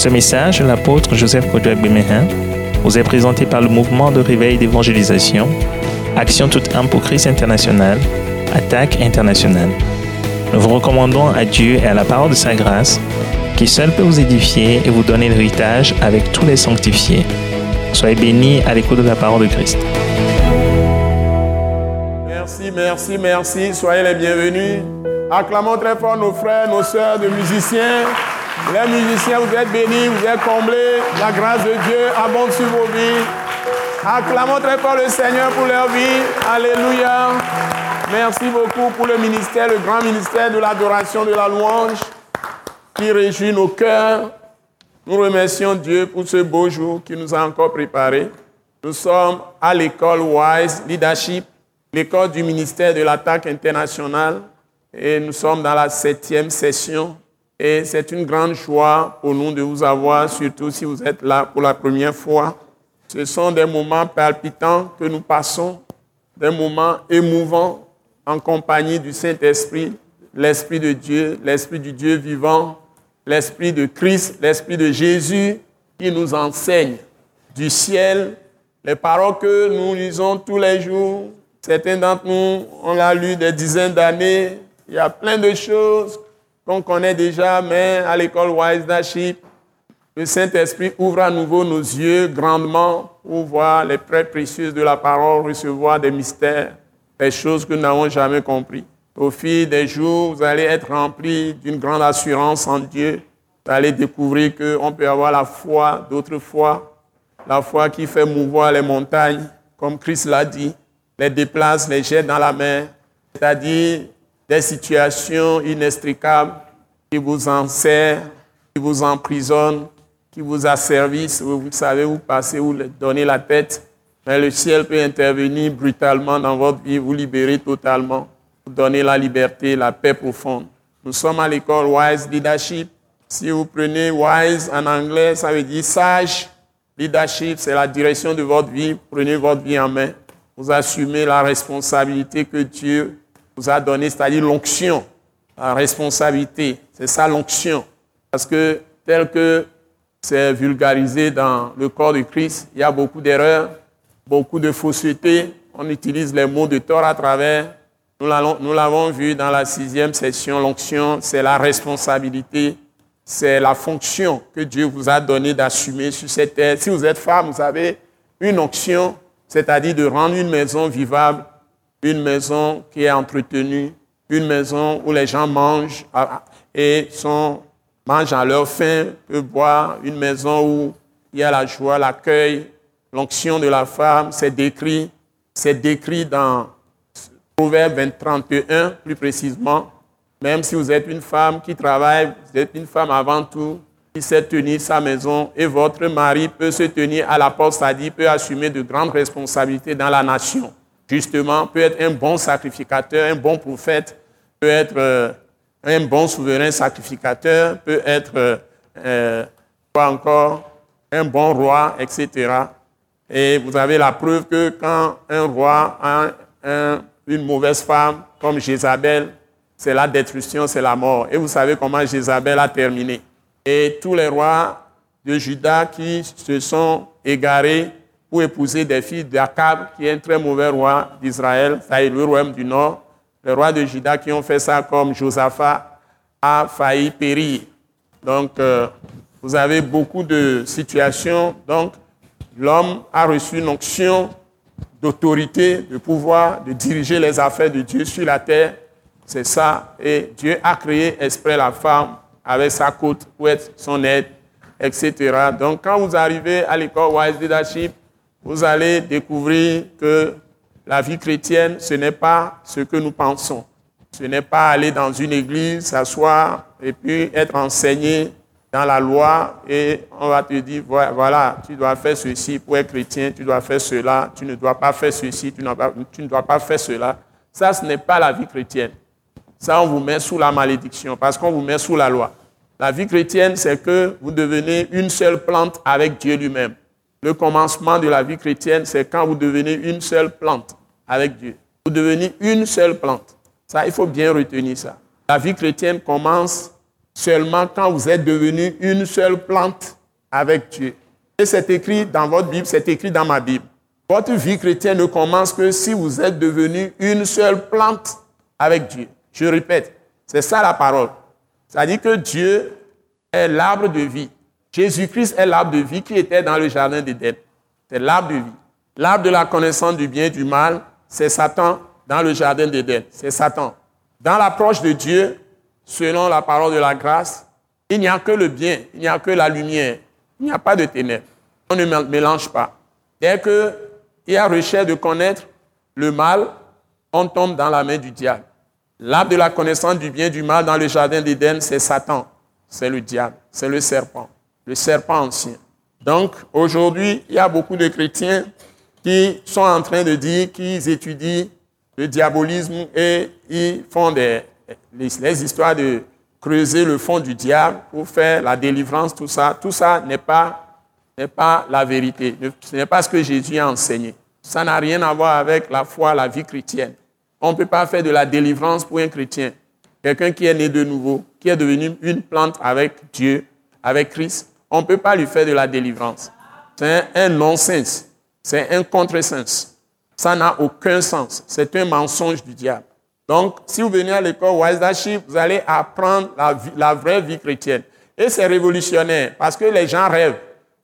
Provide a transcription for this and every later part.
Ce message, l'apôtre Joseph Kodouak Bemehin, vous est présenté par le mouvement de réveil d'évangélisation, Action toute âme pour Christ international, Attaque internationale. Nous vous recommandons à Dieu et à la parole de sa grâce, qui seul peut vous édifier et vous donner l'héritage avec tous les sanctifiés. Soyez bénis à l'écoute de la parole de Christ. Merci, merci, merci. Soyez les bienvenus. Acclamons très fort nos frères, nos sœurs de musiciens. Les musiciens, vous êtes bénis, vous êtes comblés. La grâce de Dieu abonde sur vos vies. Acclamons très fort le Seigneur pour leur vie. Alléluia. Merci beaucoup pour le ministère, le grand ministère de l'adoration, de la louange, qui réjouit nos cœurs. Nous remercions Dieu pour ce beau jour qu'il nous a encore préparé. Nous sommes à l'école Wise Leadership, l'école du ministère de l'attaque internationale, et nous sommes dans la septième session. Et c'est une grande joie pour nous de vous avoir, surtout si vous êtes là pour la première fois. Ce sont des moments palpitants que nous passons, des moments émouvants en compagnie du Saint-Esprit, l'Esprit de Dieu, l'Esprit du Dieu vivant, l'Esprit de Christ, l'Esprit de Jésus qui nous enseigne du ciel les paroles que nous lisons tous les jours. Certains d'entre nous, on l'a lu des dizaines d'années. Il y a plein de choses qu'on connaît déjà, mais à l'école Wise Leadership, le Saint-Esprit ouvre à nouveau nos yeux grandement pour voir les prêts précieuses de la parole, recevoir des mystères, des choses que nous n'avons jamais compris. Au fil des jours, vous allez être remplis d'une grande assurance en Dieu. Vous allez découvrir qu'on peut avoir la foi d'autrefois, la foi qui fait mouvoir les montagnes, comme Christ l'a dit, les déplace, les jette dans la mer, c'est-à-dire des situations inextricables qui vous enserrent, qui vous emprisonnent, qui vous asservissent. Vous savez, vous passez, vous donnez la tête, mais le ciel peut intervenir brutalement dans votre vie, vous libérer totalement, vous donner la liberté, la paix profonde. Nous sommes à l'école Wise Leadership. Si vous prenez Wise en anglais, ça veut dire sage. Leadership, c'est la direction de votre vie. Prenez votre vie en main. Vous assumez la responsabilité que Dieu vous a donné, c'est-à-dire l'onction, la responsabilité. C'est ça l'onction. Parce que tel que c'est vulgarisé dans le corps de Christ, il y a beaucoup d'erreurs, beaucoup de faussetés. On utilise les mots de tort à travers. Nous l'avons vu dans la sixième session. L'onction, c'est la responsabilité, c'est la fonction que Dieu vous a donnée d'assumer sur cette terre. Si vous êtes femme, vous avez une onction, c'est-à-dire de rendre une maison vivable une maison qui est entretenue, une maison où les gens mangent et sont, mangent à leur faim, peuvent boire, une maison où il y a la joie, l'accueil, l'onction de la femme, c'est décrit, c'est décrit dans Proverbe 20, 31 plus précisément. Même si vous êtes une femme qui travaille, vous êtes une femme avant tout, qui sait tenir sa maison et votre mari peut se tenir à la porte, c'est-à-dire peut assumer de grandes responsabilités dans la nation justement, peut être un bon sacrificateur, un bon prophète, peut être euh, un bon souverain sacrificateur, peut être, euh, euh, quoi encore, un bon roi, etc. Et vous avez la preuve que quand un roi a une mauvaise femme, comme Jézabel, c'est la destruction, c'est la mort. Et vous savez comment Jézabel a terminé. Et tous les rois de Juda qui se sont égarés pour épouser des filles d'Akab, qui est un très mauvais roi d'Israël, est le royaume du Nord. Les rois de Juda qui ont fait ça comme Josaphat a failli périr. Donc, euh, vous avez beaucoup de situations. Donc, l'homme a reçu une onction d'autorité, de pouvoir, de diriger les affaires de Dieu sur la terre. C'est ça. Et Dieu a créé exprès la femme avec sa côte pour être son aide, etc. Donc, quand vous arrivez à l'école Wise Leadership, vous allez découvrir que la vie chrétienne, ce n'est pas ce que nous pensons. Ce n'est pas aller dans une église, s'asseoir et puis être enseigné dans la loi et on va te dire, voilà, tu dois faire ceci pour être chrétien, tu dois faire cela, tu ne dois pas faire ceci, tu, ne dois pas faire cela. Ça, ce n'est pas la vie chrétienne. Ça, on vous met sous la malédiction parce qu'on vous met sous la loi. La vie chrétienne, c'est que vous devenez une seule plante avec Dieu lui-même. Le commencement de la vie chrétienne, c'est quand vous devenez une seule plante avec Dieu. Vous devenez une seule plante. Ça, il faut bien retenir ça. La vie chrétienne commence seulement quand vous êtes devenu une seule plante avec Dieu. Et c'est écrit dans votre Bible, c'est écrit dans ma Bible. Votre vie chrétienne ne commence que si vous êtes devenu une seule plante avec Dieu. Je répète, c'est ça la parole. C'est-à-dire que Dieu est l'arbre de vie. Jésus-Christ est l'arbre de vie qui était dans le jardin d'Éden. C'est l'arbre de vie. L'arbre de la connaissance du bien et du mal, c'est Satan dans le jardin d'Éden. C'est Satan. Dans l'approche de Dieu, selon la parole de la grâce, il n'y a que le bien, il n'y a que la lumière, il n'y a pas de ténèbres. On ne mélange pas. Dès qu'il y a recherche de connaître le mal, on tombe dans la main du diable. L'arbre de la connaissance du bien et du mal dans le jardin d'Éden, c'est Satan, c'est le diable, c'est le serpent, le serpent ancien. Donc aujourd'hui, il y a beaucoup de chrétiens qui sont en train de dire qu'ils étudient le diabolisme et ils font des, les, histoires de creuser le fond du diable pour faire la délivrance, tout ça. Tout ça n'est pas, n'est pas la vérité. Ce n'est pas ce que Jésus a enseigné. Ça n'a rien à voir avec la foi, la vie chrétienne. On ne peut pas faire de la délivrance pour un chrétien. Quelqu'un qui est né de nouveau, qui est devenu une plante avec Dieu, avec Christ, on ne peut pas lui faire de la délivrance. C'est un, non-sens. C'est un contresens. Ça n'a aucun sens. C'est un mensonge du diable. Donc, si vous venez à l'école Wise vous allez apprendre la, la vraie vie chrétienne. Et c'est révolutionnaire parce que les gens rêvent.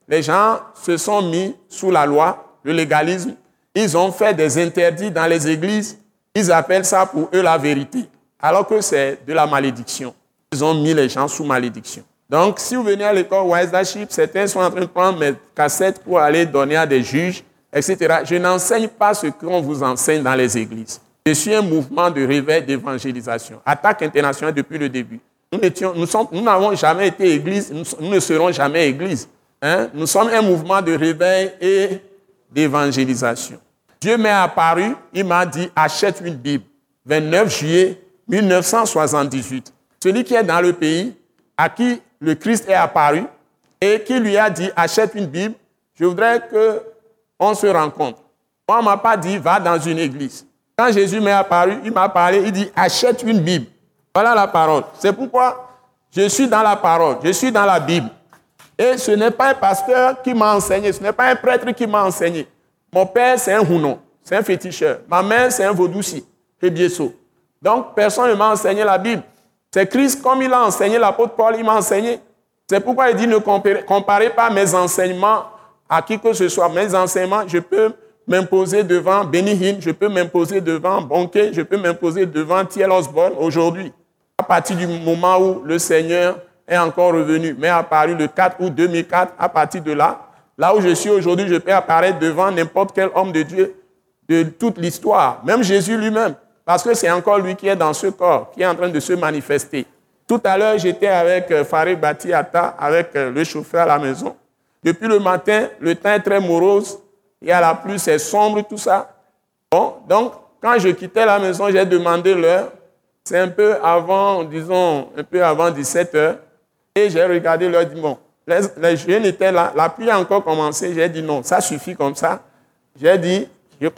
Les gens se sont mis sous la loi, le légalisme. Ils ont fait des interdits dans les églises. Ils appellent ça pour eux la vérité, alors que c'est de la malédiction. Ils ont mis les gens sous malédiction. Donc, si vous venez à l'école Wise certains sont en train de prendre mes cassettes pour aller donner à des juges, etc. Je n'enseigne pas ce qu'on vous enseigne dans les églises. Je suis un mouvement de réveil d'évangélisation. Attaque internationale depuis le début. Nous n'avons jamais été église, nous, ne serons jamais église. Hein. Nous sommes un mouvement de réveil et d'évangélisation. Dieu m'est apparu, il m'a dit achète une Bible. 29 juillet 1978. Celui qui est dans le pays, à qui le Christ est apparu et qui lui a dit achète une Bible, je voudrais qu'on se rencontre. On ne m'a pas dit va dans une église. Quand Jésus m'est apparu, il m'a parlé, il dit achète une Bible. Voilà la parole. C'est pourquoi je suis dans la parole, je suis dans la Bible. Et ce n'est pas un pasteur qui m'a enseigné, ce n'est pas un prêtre qui m'a enseigné. Mon père, c'est un hounon, c'est un féticheur. Ma mère, c'est un vaudoussi, Biesso. Donc, personne ne m'a enseigné la Bible. C'est Christ, comme il a enseigné l'apôtre Paul, il m'a enseigné. C'est pourquoi il dit ne comparez, pas mes enseignements à qui que ce soit. Mes enseignements, je peux m'imposer devant Benny Hinn, je peux m'imposer devant Bonke, je peux m'imposer devant Thiel Osborne aujourd'hui. À partir du moment où le Seigneur est encore revenu, mais apparu le 4 août 2004, à partir de là, là où je suis aujourd'hui, je peux apparaître devant n'importe quel homme de Dieu de toute l'histoire, même Jésus lui-même. Parce que c'est encore lui qui est dans ce corps, qui est en train de se manifester. Tout à l'heure, j'étais avec euh, Farid Batiata, avec euh, le chauffeur à la maison. Depuis le matin, le temps est très morose. Il y a la pluie, c'est sombre, tout ça. Bon, donc, quand je quittais la maison, j'ai demandé l'heure. C'est un peu avant, disons, un peu avant 17 heures. Et j'ai regardé l'heure, dit, bon, les, les jeunes étaient là, la pluie a encore commencé. J'ai dit, non, ça suffit comme ça. J'ai dit,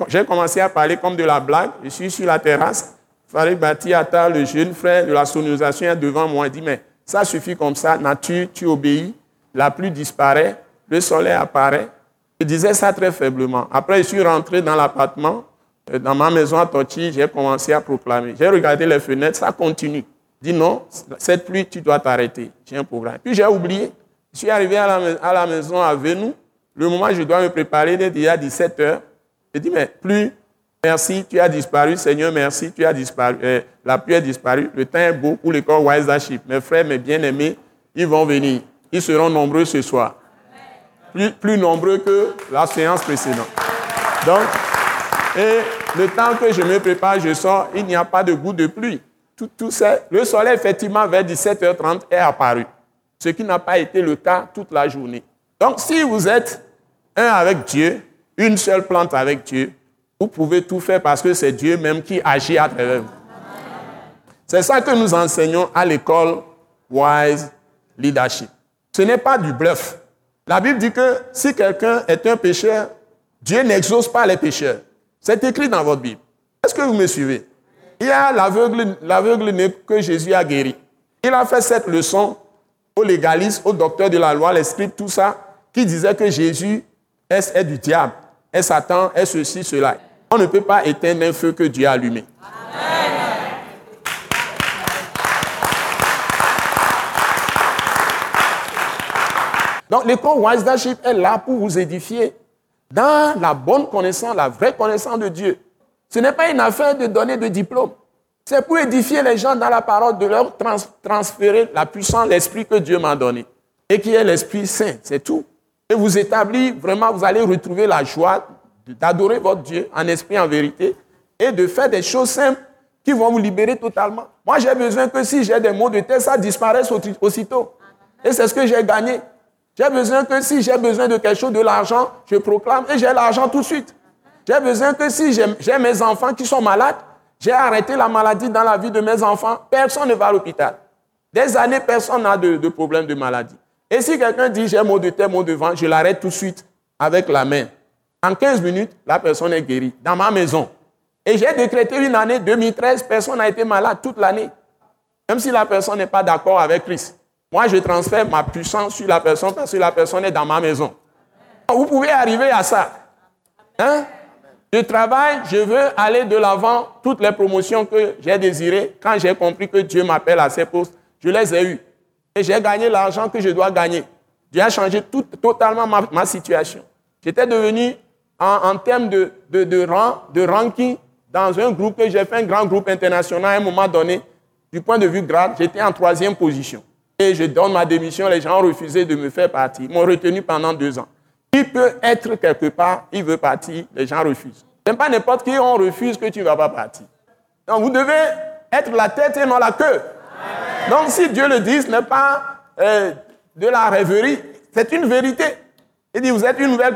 j'ai commencé à parler comme de la blague. Je suis sur la terrasse. Farid Batiata, le jeune frère de la sonorisation, est devant moi. Il dit Mais ça suffit comme ça, nature, tu obéis. La pluie disparaît, le soleil apparaît. Je disais ça très faiblement. Après, je suis rentré dans l'appartement, euh, dans ma maison à Tochi, j'ai commencé à proclamer. J'ai regardé les fenêtres, ça continue. Dis non, cette pluie, tu dois t'arrêter. J'ai un problème. Puis j'ai oublié. Je suis arrivé à la, à la maison à Venou. Le moment où je dois me préparer, il est déjà 17 heures. Je dis, mais plus, merci, tu as disparu, Seigneur, merci, tu as disparu, euh, la pluie a disparu, le temps est beau pour l'école Wise Mes frères, mes bien-aimés, ils vont venir. Ils seront nombreux ce soir. Plus, plus nombreux que la séance précédente. Donc, et le temps que je me prépare, je sors, il n'y a pas de goût de pluie. Tout, tout ça, le soleil, effectivement, vers 17h30 est apparu. Ce qui n'a pas été le cas toute la journée. Donc, si vous êtes un avec Dieu, une seule plante avec Dieu, vous pouvez tout faire parce que c'est Dieu même qui agit à travers vous. C'est ça que nous enseignons à l'école Wise Leadership. Ce n'est pas du bluff. La Bible dit que si quelqu'un est un pécheur, Dieu n'exauce pas les pécheurs. C'est écrit dans votre Bible. Est-ce que vous me suivez? Il y a l'aveugle que Jésus a guéri. Il a fait cette leçon aux légalistes, aux docteurs de la loi, les tout ça, qui disaient que Jésus est du diable, est Satan, est ceci, cela. On ne peut pas éteindre un feu que Dieu a allumé. Donc l'école Wise est là pour vous édifier dans la bonne connaissance, la vraie connaissance de Dieu. Ce n'est pas une affaire de donner de diplôme. C'est pour édifier les gens dans la parole, de leur transférer la puissance, l'esprit que Dieu m'a donné. Et qui est l'Esprit Saint, c'est tout. Et vous établir, vraiment, vous allez retrouver la joie d'adorer votre Dieu en esprit, en vérité, et de faire des choses simples qui vont vous libérer totalement. Moi, j'ai besoin que si j'ai des mots de tête, ça disparaisse aussitôt. Et c'est ce que j'ai gagné. J'ai besoin que si j'ai besoin de quelque chose, de l'argent, je proclame et j'ai l'argent tout de suite. J'ai besoin que si j'ai mes enfants qui sont malades, j'ai arrêté la maladie dans la vie de mes enfants, personne ne va à l'hôpital. Des années, personne n'a de, problème de maladie. Et si quelqu'un dit j'ai mot de tête, mot de vent, je l'arrête tout de suite avec la main. En 15 minutes, la personne est guérie dans ma maison. Et j'ai décrété une année 2013, personne n'a été malade toute l'année. Même si la personne n'est pas d'accord avec Christ. Moi, je transfère ma puissance sur la personne parce que la personne est dans ma maison. Vous pouvez arriver à ça. Hein? Je travaille, je veux aller de l'avant. Toutes les promotions que j'ai désirées, quand j'ai compris que Dieu m'appelle à ces postes, je les ai eues. J'ai gagné l'argent que je dois gagner. Dieu a changé tout, totalement ma, situation. J'étais devenu, en, termes de, rang, de ranking, dans un groupe que j'ai fait, un grand groupe international, à un moment donné, du point de vue grade, j'étais en troisième position et je donne ma démission, les gens ont refusé de me faire partir. Ils m'ont retenu pendant deux ans. Il peut être quelque part, il veut partir, les gens refusent. Ce n'est pas n'importe qui, on refuse que tu ne vas pas partir. Donc vous devez être la tête et non la queue. Donc si Dieu le dit, ce n'est pas euh, de la rêverie, c'est une vérité. Il dit, vous êtes une nouvelle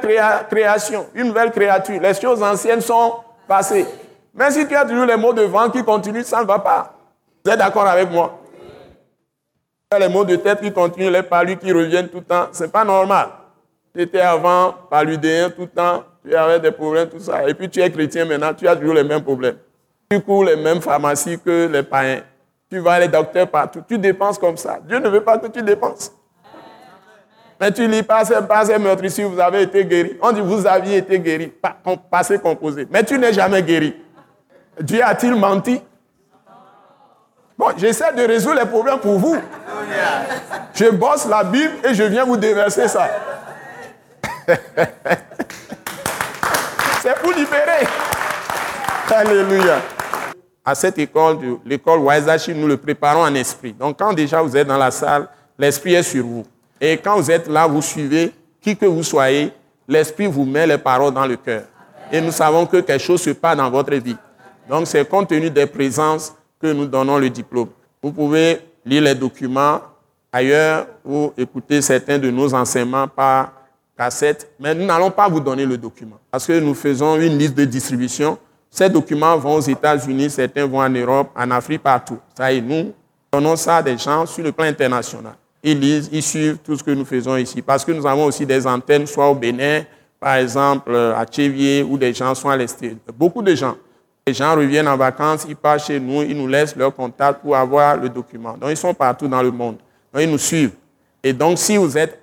création, une nouvelle créature. Les choses anciennes sont passées. Mais si tu as toujours les mots de vent qui continuent, ça ne va pas. Vous êtes d'accord avec moi? Les mots de tête qui continuent, les palus qui reviennent tout le temps, ce n'est pas normal. Tu étais avant paludéen tout le temps, tu avais des problèmes, tout ça. Et puis tu es chrétien maintenant, tu as toujours les mêmes problèmes. Tu cours les mêmes pharmacies que les païens. Tu vas les docteurs partout. Tu dépenses comme ça. Dieu ne veut pas que tu dépenses. Mais tu lis pas ces, pas ces vous avez été guéri. On dit vous aviez été guéri, passé composé. Mais tu n'es jamais guéri. Dieu a-t-il menti? Bon, j'essaie de résoudre les problèmes pour vous. Je bosse la Bible et je viens vous déverser ça. C'est pour libérer. Alléluia. À cette école, l'école Waisashi, nous le préparons en esprit. Donc quand déjà vous êtes dans la salle, l'esprit est sur vous. Et quand vous êtes là, vous suivez, qui que vous soyez, l'esprit vous met les paroles dans le cœur. Et nous savons que quelque chose se passe dans votre vie. Donc c'est compte tenu des présences que nous donnons le diplôme. Vous pouvez lire les documents ailleurs ou écouter certains de nos enseignements par cassette, mais nous n'allons pas vous donner le document parce que nous faisons une liste de distribution. Ces documents vont aux États-Unis, certains vont en Europe, en Afrique, partout. Ça y est, nous donnons ça à des gens sur le plan international. Ils lisent, ils suivent tout ce que nous faisons ici parce que nous avons aussi des antennes, soit au Bénin, par exemple, à Tchévier, où des gens sont à l'extérieur. Beaucoup de gens. Les gens reviennent en vacances, ils passent chez nous, ils nous laissent leur contact pour avoir le document. Donc, ils sont partout dans le monde. Donc, ils nous suivent. Et donc, si vous êtes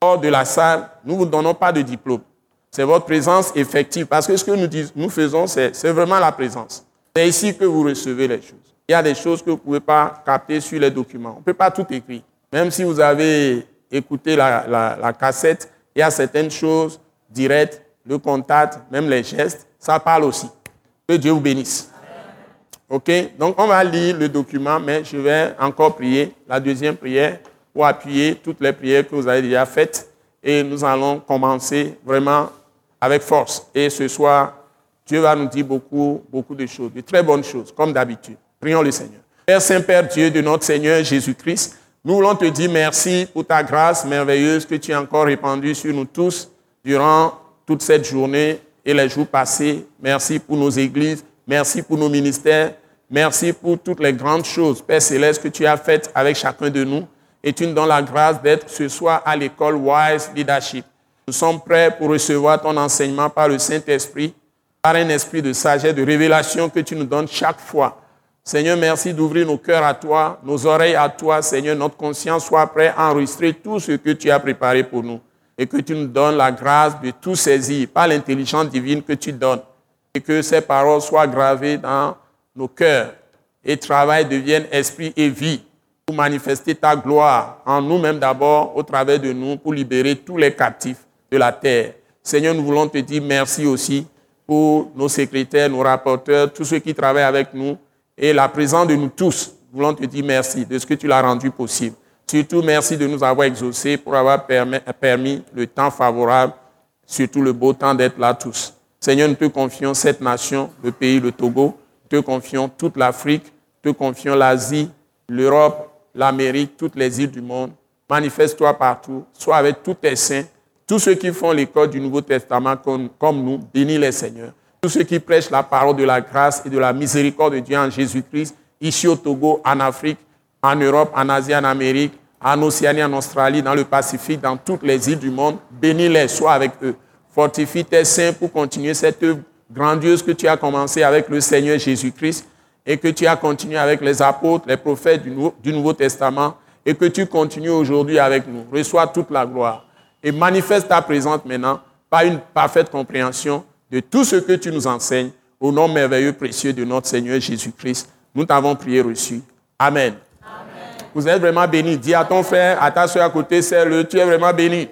hors de la salle, nous ne vous donnons pas de diplôme. C'est votre présence effective. Parce que ce que nous, faisons, c'est vraiment la présence. C'est ici que vous recevez les choses. Il y a des choses que vous ne pouvez pas capter sur les documents. On ne peut pas tout écrire. Même si vous avez écouté la, la cassette, il y a certaines choses directes, le contact, même les gestes, ça parle aussi. Que Dieu vous bénisse. OK? Donc, on va lire le document, mais je vais encore prier la deuxième prière pour appuyer toutes les prières que vous avez déjà faites. Et nous allons commencer vraiment avec force. Et ce soir, Dieu va nous dire beaucoup, beaucoup de choses, de très bonnes choses, comme d'habitude. Prions le Seigneur. Père Saint-Père Dieu de notre Seigneur Jésus-Christ, nous voulons te dire merci pour ta grâce merveilleuse que tu as encore répandue sur nous tous durant toute cette journée et les jours passés. Merci pour nos églises. Merci pour nos ministères. Merci pour toutes les grandes choses, Père Céleste, que tu as faites avec chacun de nous. Et tu nous donnes la grâce d'être ce soir à l'école Wise Leadership. Nous sommes prêts pour recevoir ton enseignement par le Saint-Esprit, par un esprit de sagesse, de révélation que tu nous donnes chaque fois. Seigneur, merci d'ouvrir nos cœurs à toi, nos oreilles à toi, Seigneur, notre conscience soit prête à enregistrer tout ce que tu as préparé pour nous et que tu nous donnes la grâce de tout saisir par l'intelligence divine que tu donnes et que ces paroles soient gravées dans nos cœurs et travail devienne esprit et vie pour manifester ta gloire en nous-mêmes d'abord, au travers de nous, pour libérer tous les captifs de la terre. Seigneur, nous voulons te dire merci aussi pour nos secrétaires, nos rapporteurs, tous ceux qui travaillent avec nous et la présence de nous tous. Nous voulons te dire merci de ce que tu l'as rendu possible. Surtout, merci de nous avoir exaucés pour avoir permis, le temps favorable, surtout le beau temps d'être là tous. Seigneur, nous te confions cette nation, le pays, le Togo, te confions toute l'Afrique, te confions l'Asie, l'Europe, l'Amérique, toutes les îles du monde. Manifeste-toi partout, sois avec tous tes saints, tous ceux qui font l'école du Nouveau Testament comme, nous, bénis les Seigneurs. Tous ceux qui prêchent la parole de la grâce et de la miséricorde de Dieu en Jésus-Christ, ici au Togo, en Afrique, en Europe, en Asie, en Amérique, en Océanie, en Australie, dans le Pacifique, dans toutes les îles du monde, bénis-les, sois avec eux. Fortifie tes saints pour continuer cette œuvre grandiose que tu as commencée avec le Seigneur Jésus-Christ et que tu as continué avec les apôtres, les prophètes du Nouveau, Testament et que tu continues aujourd'hui avec nous. Reçois toute la gloire et manifeste ta présence maintenant par une parfaite compréhension de tout ce que tu nous enseignes au nom merveilleux précieux de notre Seigneur Jésus-Christ. Nous t'avons prié reçu. Amen. Vous êtes vraiment béni. Dis à ton frère, à ta soeur à côté, c'est le, tu es vraiment béni.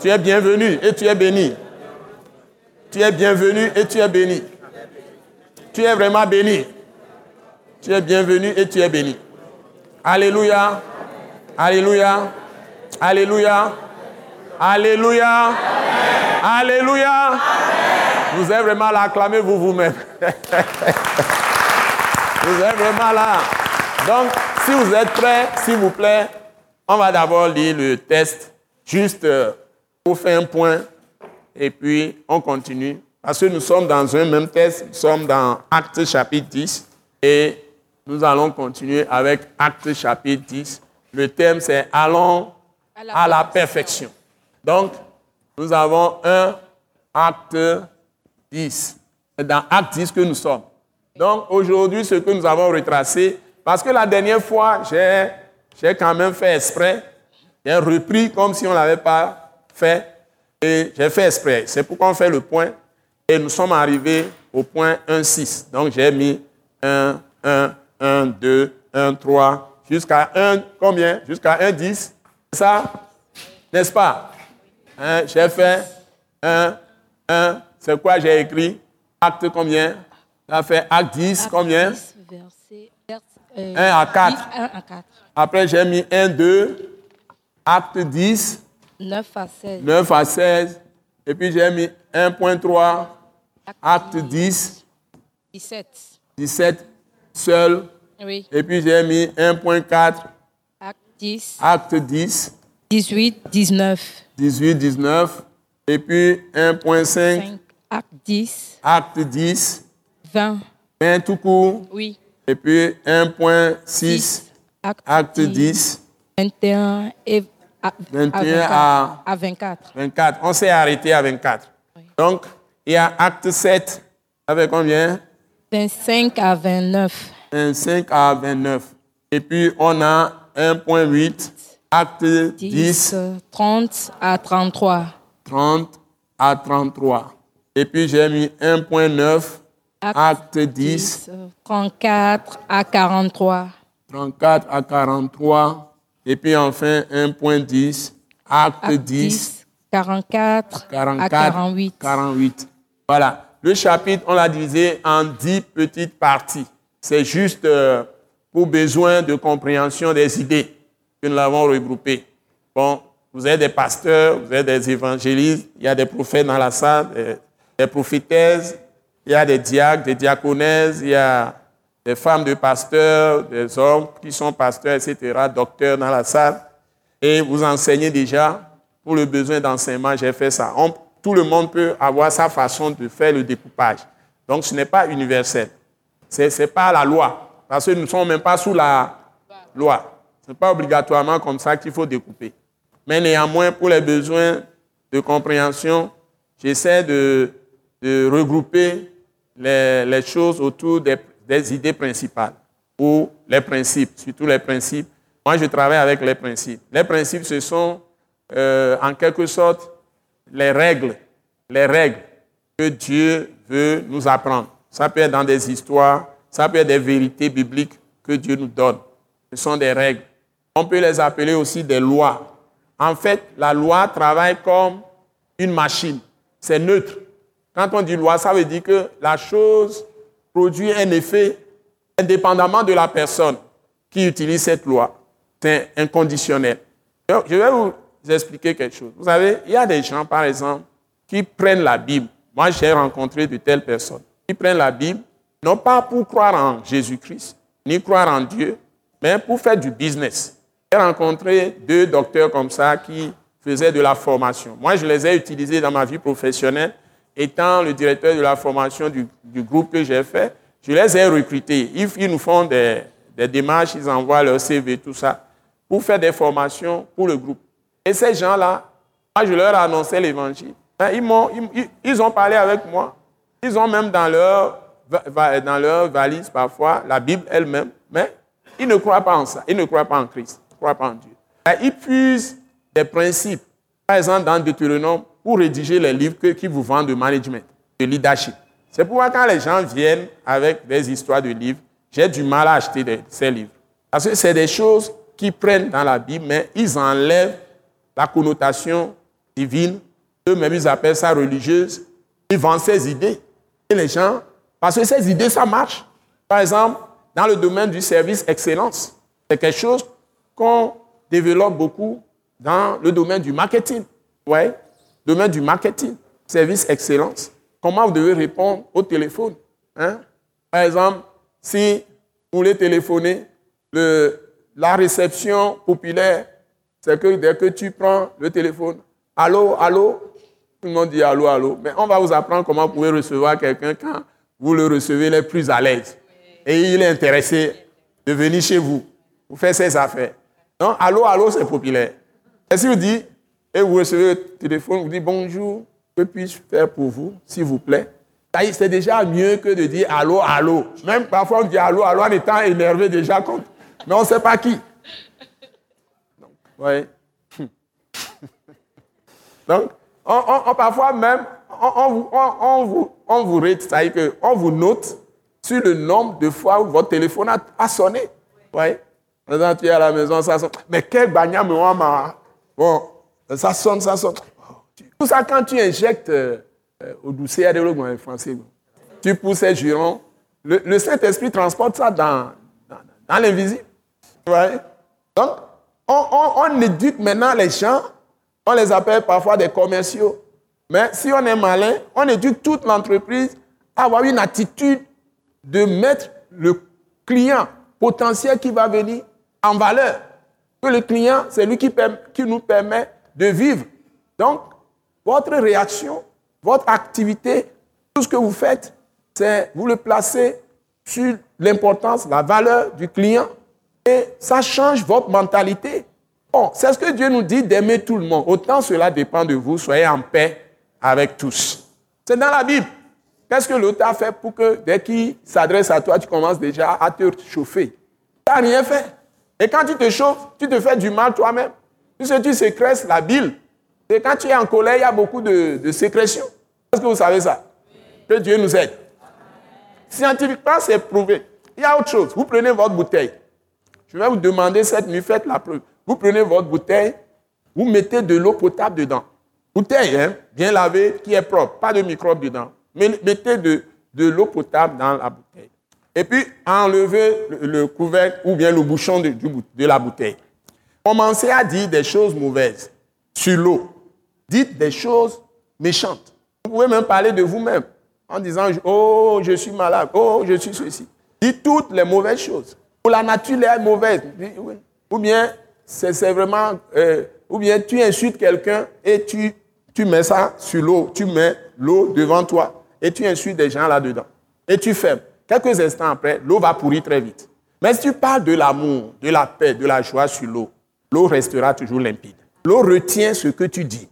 Tu es bienvenu et tu es béni. Tu es bienvenu et tu es béni. Tu es vraiment béni. Tu es bienvenu et tu es béni. Alléluia. Alléluia. Alléluia. Alléluia. Alléluia. Vous êtes vraiment là, acclamez-vous vous-même. vous êtes vraiment là. Donc, si vous êtes prêts, s'il vous plaît, on va d'abord lire le test, juste euh, pour faire un point, et puis on continue. Parce que nous sommes dans un même test, nous sommes dans Acte chapitre 10, et nous allons continuer avec Acte chapitre 10. Le thème, c'est Allons à la, perfection. Donc, nous avons un acte 10. C'est dans acte 10 que nous sommes. Donc, aujourd'hui, ce que nous avons retracé, parce que la dernière fois, j'ai quand même fait exprès, j'ai repris comme si on ne l'avait pas fait, et j'ai fait exprès. C'est pourquoi on fait le point, et nous sommes arrivés au point 1,6. Donc, j'ai mis 1, 1, 1, 2, 1, 3, jusqu'à 1, combien? Jusqu'à 1, 10. C'est ça? N'est-ce pas? Hein, J'ai fait 1, 1, c'est quoi j'ai écrit? Acte combien? Ça fait acte 10, combien? 1 à 4. 1 à 4. Après, j'ai mis 1, 2, acte 10. 9 à 16. 9 à 16. Et puis j'ai mis 1.3, acte 10. 17. 17 seul. Oui. Et puis j'ai mis 1.4. Acte 10. Acte 10. 18, 19. 18, 19. Et puis 1.5. Acte 10. Acte 10. 20. 20 tout court. Oui. Et puis 1.6. Acte, acte 10. 21 et à, 21 à, à, 24. 24. On s'est arrêté à 24. Oui. Donc, il y a acte 7 avec combien? 25 à 29. 25 à 29. Et puis, on a 1.8, acte 10, 10, 30 à 33. 30 à 33. Et puis, j'ai mis 1.9, acte, acte 10, 10, 34 à 43. 34 à 43. Et puis, enfin, 1.10, acte, acte 10, 10 44, 44 à 48. 48. Voilà. Le chapitre, on l'a divisé en dix petites parties. C'est juste euh, pour besoin de compréhension des idées que nous l'avons regroupé. Bon, vous êtes des pasteurs, vous êtes des évangélistes, il y a des prophètes dans la salle, des, des prophétesses, il y a des diacres, des diaconesses, il y a des femmes de pasteurs, des hommes qui sont pasteurs, etc., docteurs dans la salle. Et vous enseignez déjà. Pour le besoin d'enseignement, j'ai fait ça. Tout le monde peut avoir sa façon de faire le découpage. Donc ce n'est pas universel. Ce n'est pas la loi. Parce que nous ne sommes même pas sous la loi. Ce n'est pas obligatoirement comme ça qu'il faut découper. Mais néanmoins, pour les besoins de compréhension, j'essaie de, regrouper les, choses autour des, des, idées principales. ou les principes, surtout les principes. Moi, je travaille avec les principes. Les principes, ce sont euh, en quelque sorte les règles, les règles que Dieu veut nous apprendre. Ça peut être dans des histoires, ça peut être des vérités bibliques que Dieu nous donne. Ce sont des règles. On peut les appeler aussi des lois. En fait, la loi travaille comme une machine. C'est neutre. Quand on dit loi, ça veut dire que la chose produit un effet indépendamment de la personne qui utilise cette loi. C'est inconditionnel. Je vais vous expliquer quelque chose. Vous savez, il y a des gens, par exemple, qui prennent la Bible. Moi, j'ai rencontré de telles personnes qui prennent la Bible, non pas pour croire en Jésus-Christ, ni croire en Dieu, mais pour faire du business. J'ai rencontré deux docteurs comme ça qui faisaient de la formation. Moi, je les ai utilisés dans ma vie professionnelle. Étant le directeur de la formation du, groupe que j'ai fait, je les ai recrutés. Ils, nous font des, démarches, ils envoient leur CV, tout ça, pour faire des formations pour le groupe. Et ces gens-là, moi, je leur ai annoncé l'évangile. Ils, ils, ils, ont parlé avec moi. Ils ont même dans leur, dans leur valise parfois la Bible elle-même, mais ils ne croient pas en ça. Ils ne croient pas en Christ croient pas en Dieu. Ils puisent des principes, par exemple dans Deutéronome, pour rédiger les livres qui vous vendent de management, de leadership. C'est pourquoi quand les gens viennent avec des histoires de livres, j'ai du mal à acheter ces livres. Parce que c'est des choses qui prennent dans la Bible, mais ils enlèvent la connotation divine. Eux-mêmes, ils appellent ça religieuse. Ils vendent ces idées. Et les gens, parce que ces idées, ça marche. Par exemple, dans le domaine du service excellence, c'est quelque chose qu'on développe beaucoup dans le domaine du marketing. Ouais, domaine du marketing, service excellence. Comment vous devez répondre au téléphone hein? Par exemple, si vous voulez téléphoner, le, la réception populaire, c'est que dès que tu prends le téléphone, allô, allô, tout le monde dit allô, allô. Mais on va vous apprendre comment vous pouvez recevoir quelqu'un quand vous le recevez, il est plus à l'aise. Et il est intéressé de venir chez vous, vous faire ses affaires. Non, allô, allô, c'est populaire. Et si vous dites, et vous recevez le téléphone, vous dites bonjour, que puis-je faire pour vous, s'il vous plaît? C'est déjà mieux que de dire allô, allô. Même parfois on dit allô, allô en étant énervé déjà contre. Mais on ne sait pas qui. Donc. Donc, on, parfois même, on, vous, on, vous, on vous c'est-à-dire qu'on vous note sur le nombre de fois où votre téléphone a, a sonné. Ouais. Maintenant, tu es à la maison, ça sonne. Mais quel bagnat me Bon, ça sonne, ça sonne. Tout ça, quand tu injectes euh, au doucet, à développement français, tu pousses ces jurons. Le, Saint-Esprit transporte ça dans, dans, l'invisible. Donc, on, on éduque maintenant les gens. On les appelle parfois des commerciaux. Mais si on est malin, on éduque toute l'entreprise à avoir une attitude de mettre le client potentiel qui va venir en valeur. Que le client, c'est lui qui, nous permet de vivre. Donc, votre réaction, votre activité, tout ce que vous faites, c'est vous le placez sur l'importance, la valeur du client et ça change votre mentalité. Bon, c'est ce que Dieu nous dit d'aimer tout le monde. Autant cela dépend de vous, soyez en paix avec tous. C'est dans la Bible. Qu'est-ce que l'autre a fait pour que dès qu'il s'adresse à toi, tu commences déjà à te chauffer? Tu n'as rien fait. Et quand tu te chauffes, tu te fais du mal toi-même. Puisque tu sécrètes la bile. Et quand tu es en colère, il y a beaucoup de, de sécrétion. Est-ce que vous savez ça? Que Dieu nous aide. Scientifiquement, c'est prouvé. Il y a autre chose. Vous prenez votre bouteille. Je vais vous demander cette nuit, faites la preuve. Vous prenez votre bouteille, vous mettez de l'eau potable dedans. Bouteille, hein, bien lavée, qui est propre, pas de microbes dedans. Mettez de, de l'eau potable dans la bouteille et puis enlever le, couvercle ou bien le bouchon de, la bouteille. Commencez à dire des choses mauvaises sur l'eau. Dites des choses méchantes. Vous pouvez même parler de vous-même en disant Oh, je suis malade, oh, je suis ceci. Dites toutes les mauvaises choses. Pour la nature, est mauvaise. Ou bien, c'est vraiment. Euh, ou bien tu insultes quelqu'un et tu mets ça sur l'eau. Tu mets l'eau devant toi et tu insultes des gens là-dedans. Et tu fermes. Quelques instants après, l'eau va pourrir très vite. Mais si tu parles de l'amour, de la paix, de la joie sur l'eau, l'eau restera toujours limpide. L'eau retient ce que tu dis.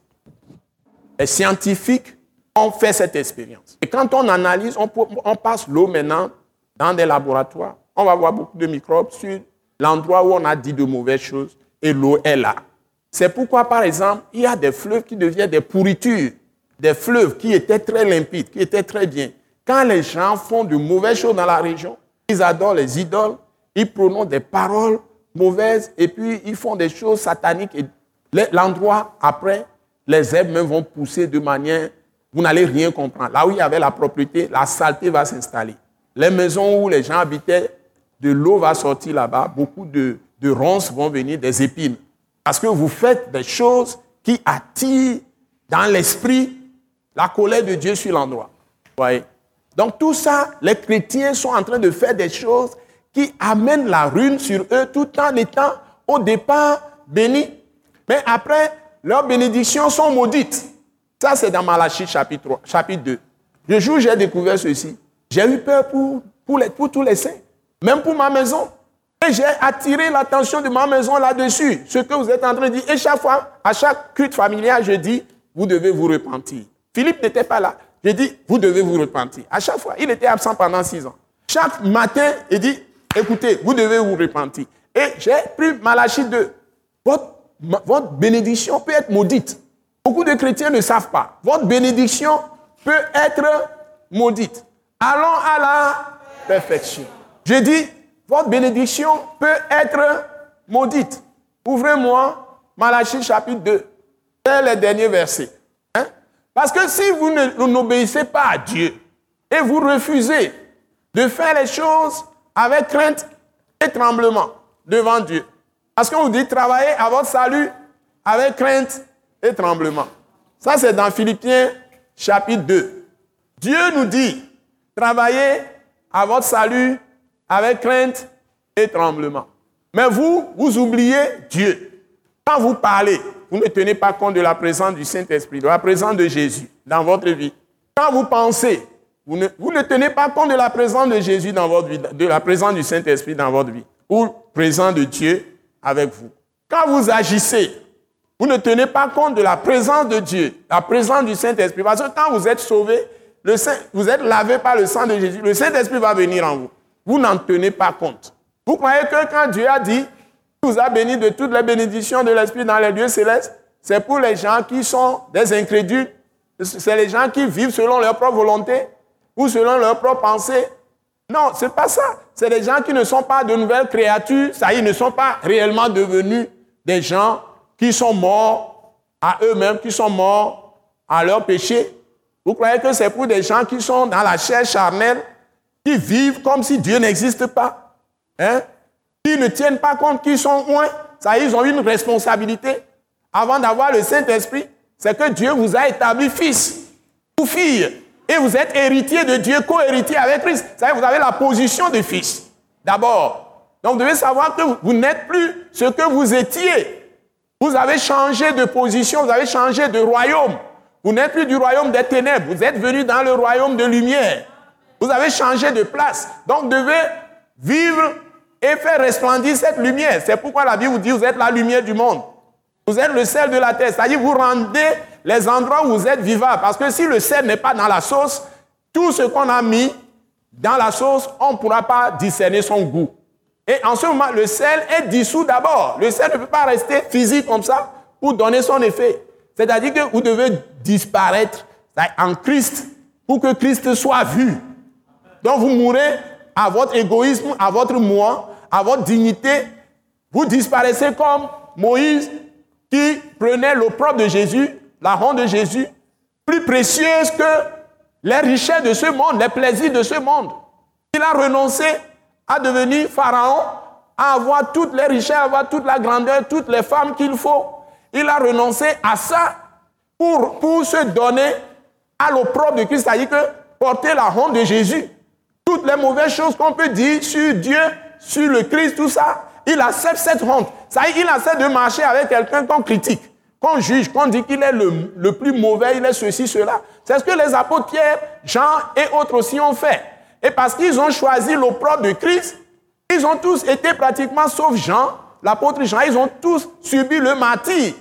Les scientifiques ont fait cette expérience. Et quand on analyse, on, passe l'eau maintenant dans des laboratoires on va voir beaucoup de microbes sur l'endroit où on a dit de mauvaises choses et l'eau est là. C'est pourquoi, par exemple, il y a des fleuves qui deviennent des pourritures, des fleuves qui étaient très limpides, qui étaient très bien. Quand les gens font de mauvaises choses dans la région, ils adorent les idoles, ils prononcent des paroles mauvaises et puis ils font des choses sataniques. Et l'endroit, après, les herbes vont pousser de manière, vous n'allez rien comprendre. Là où il y avait la propriété, la saleté va s'installer. Les maisons où les gens habitaient, de l'eau va sortir là-bas, beaucoup de, de ronces vont venir, des épines. Parce que vous faites des choses qui attirent dans l'esprit la colère de Dieu sur l'endroit. Voyez? Donc tout ça, les chrétiens sont en train de faire des choses qui amènent la ruine sur eux tout en étant au départ bénis. Mais après, leurs bénédictions sont maudites. Ça, c'est dans Malachie chapitre, 3, chapitre 2. Le jour où j'ai découvert ceci, j'ai eu peur pour, pour tous les saints, même pour ma maison. Et j'ai attiré l'attention de ma maison là-dessus, ce que vous êtes en train de dire. Et chaque fois, à chaque culte familial, je dis, vous devez vous repentir. Philippe n'était pas là. Je dis, vous devez vous repentir. À chaque fois, il était absent pendant six ans. Chaque matin, il dit, écoutez, vous devez vous repentir. Et j'ai pris Malachie 2. Votre, bénédiction peut être maudite. Beaucoup de chrétiens ne savent pas. Votre bénédiction peut être maudite. Allons à la perfection. Je dis, votre bénédiction peut être maudite. Ouvrez-moi Malachie chapitre 2. C'est le dernier verset. Parce que si vous n'obéissez pas à Dieu et vous refusez de faire les choses avec crainte et tremblement devant Dieu, parce qu'on vous dit travailler à votre salut avec crainte et tremblement. Ça, c'est dans Philippiens chapitre 2. Dieu nous dit, travaillez à votre salut avec crainte et tremblement. Mais vous, vous oubliez Dieu. Quand vous parlez, vous ne tenez pas compte de la présence du Saint-Esprit, de la présence de Jésus dans votre vie. Quand vous pensez, vous ne, vous ne tenez pas compte de la présence de Jésus dans votre vie, de la présence du Saint-Esprit dans votre vie, ou présence de Dieu avec vous. Quand vous agissez, vous ne tenez pas compte de la présence de Dieu, la présence du Saint-Esprit. Parce que quand vous êtes sauvé, vous êtes lavé par le sang de Jésus, le Saint-Esprit va venir en vous. Vous n'en tenez pas compte. Vous croyez que quand Dieu a dit, il vous a béni de toutes les bénédictions de l'Esprit dans les lieux célestes, c'est pour les gens qui sont des incrédules, c'est les gens qui vivent selon leur propre volonté ou selon leur propre pensée. Non, ce n'est pas ça. C'est des gens qui ne sont pas de nouvelles créatures, ça y est, ne sont pas réellement devenus des gens qui sont morts à eux-mêmes, qui sont morts à leur péché. Vous croyez que c'est pour des gens qui sont dans la chair charnelle, qui vivent comme si Dieu n'existe pas, hein? Qui ne tiennent pas compte qu'ils sont loin. Ça ils ont une responsabilité. Avant d'avoir le Saint-Esprit, c'est que Dieu vous a établi fils ou fille. Et vous êtes héritier de Dieu, co-héritier avec Christ. Ça vous avez la position de fils. D'abord. Donc vous devez savoir que vous n'êtes plus ce que vous étiez. Vous avez changé de position, vous avez changé de royaume. Vous n'êtes plus du royaume des ténèbres, vous êtes venu dans le royaume de lumière. Vous avez changé de place. Donc devez vivre et faire resplendir cette lumière. C'est pourquoi la Bible vous dit, vous êtes la lumière du monde. Vous êtes le sel de la terre. C'est-à-dire, vous rendez les endroits où vous êtes vivants. Parce que si le sel n'est pas dans la sauce, tout ce qu'on a mis dans la sauce, on ne pourra pas discerner son goût. Et en ce moment, le sel est dissous d'abord. Le sel ne peut pas rester physique comme ça pour donner son effet. C'est-à-dire que vous devez disparaître en Christ pour que Christ soit vu. Donc vous mourrez à votre égoïsme, à votre moi, à votre dignité. Vous disparaissez comme Moïse qui prenait l'opprobre de Jésus, la honte de Jésus, plus précieuse que les richesses de ce monde, les plaisirs de ce monde. Il a renoncé à devenir pharaon, à avoir toutes les richesses, à avoir toute la grandeur, toutes les femmes qu'il faut. Il a renoncé à ça pour, pour se donner à l'opprobre de Christ, c'est-à-dire porter la honte de Jésus. Toutes les mauvaises choses qu'on peut dire sur Dieu, sur le Christ, tout ça, il accepte cette honte. Ça il accepte de marcher avec quelqu'un qu'on critique, qu'on juge, qu'on dit qu'il est le, le, plus mauvais, il est ceci, cela. C'est ce que les apôtres Pierre, Jean et autres aussi ont fait. Et parce qu'ils ont choisi l'opprobre de Christ, ils ont tous été pratiquement, sauf Jean, l'apôtre Jean, ils ont tous subi le martyr.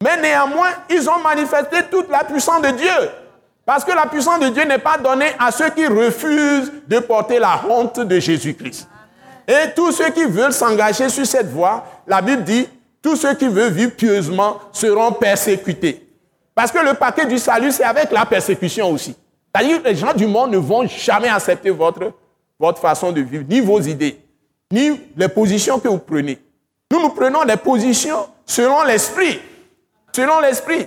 Mais néanmoins, ils ont manifesté toute la puissance de Dieu. Parce que la puissance de Dieu n'est pas donnée à ceux qui refusent de porter la honte de Jésus-Christ. Et tous ceux qui veulent s'engager sur cette voie, la Bible dit, tous ceux qui veulent vivre pieusement seront persécutés. Parce que le paquet du salut, c'est avec la persécution aussi. C'est-à-dire que les gens du monde ne vont jamais accepter votre, votre façon de vivre, ni vos idées, ni les positions que vous prenez. Nous, nous prenons les positions selon l'esprit. Selon l'esprit.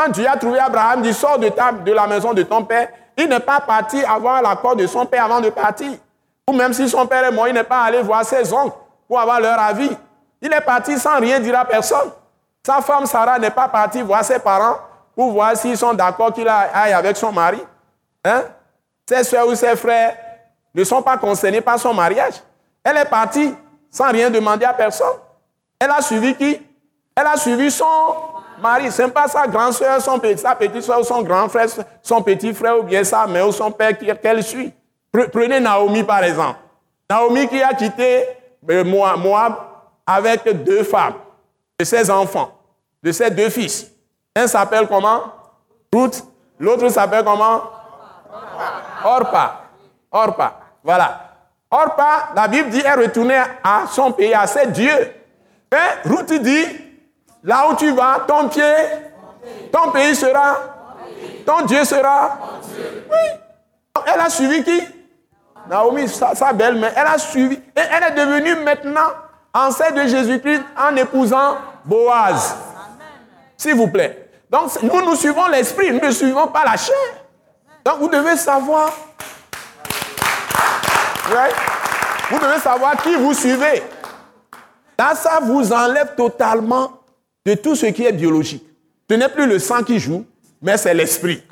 Quand Dieu a trouvé Abraham, il sort de, de la maison de ton père, il n'est pas parti avoir l'accord de son père avant de partir. Ou même si son père est mort, il n'est pas allé voir ses oncles pour avoir leur avis. Il est parti sans rien dire à personne. Sa femme Sarah n'est pas partie voir ses parents pour voir s'ils sont d'accord qu'il aille avec son mari. Hein? Ses soeurs ou ses frères ne sont pas concernés par son mariage. Elle est partie sans rien demander à personne. Elle a suivi qui? Elle a suivi son mari. Ce n'est pas sa grande soeur, son petit, sa petite soeur, son grand frère, son petit frère ou bien sa mère ou son père qu'elle suit. Prenez Naomi par exemple. Naomi qui a quitté euh, Moab avec deux femmes, de ses enfants, de ses deux fils. Un s'appelle comment? Ruth. L'autre s'appelle comment? Orpa. Orpa. Voilà. Orpa, la Bible dit, est retournée à son pays, à ses dieux. Mais Ruth dit, là où tu vas, ton pied, ton pays sera, ton Dieu sera. Oui. Elle a suivi qui? Naomi, sa, belle-mère, elle a suivi. Et elle est devenue maintenant enceinte de Jésus-Christ en épousant Boaz. S'il vous plaît. Donc, nous, nous suivons l'esprit, nous ne suivons pas la chair. Donc, vous devez savoir. Vous devez savoir qui vous suivez. Ça vous enlève totalement de tout ce qui est biologique. Ce n'est plus le sang qui joue, mais c'est l'esprit.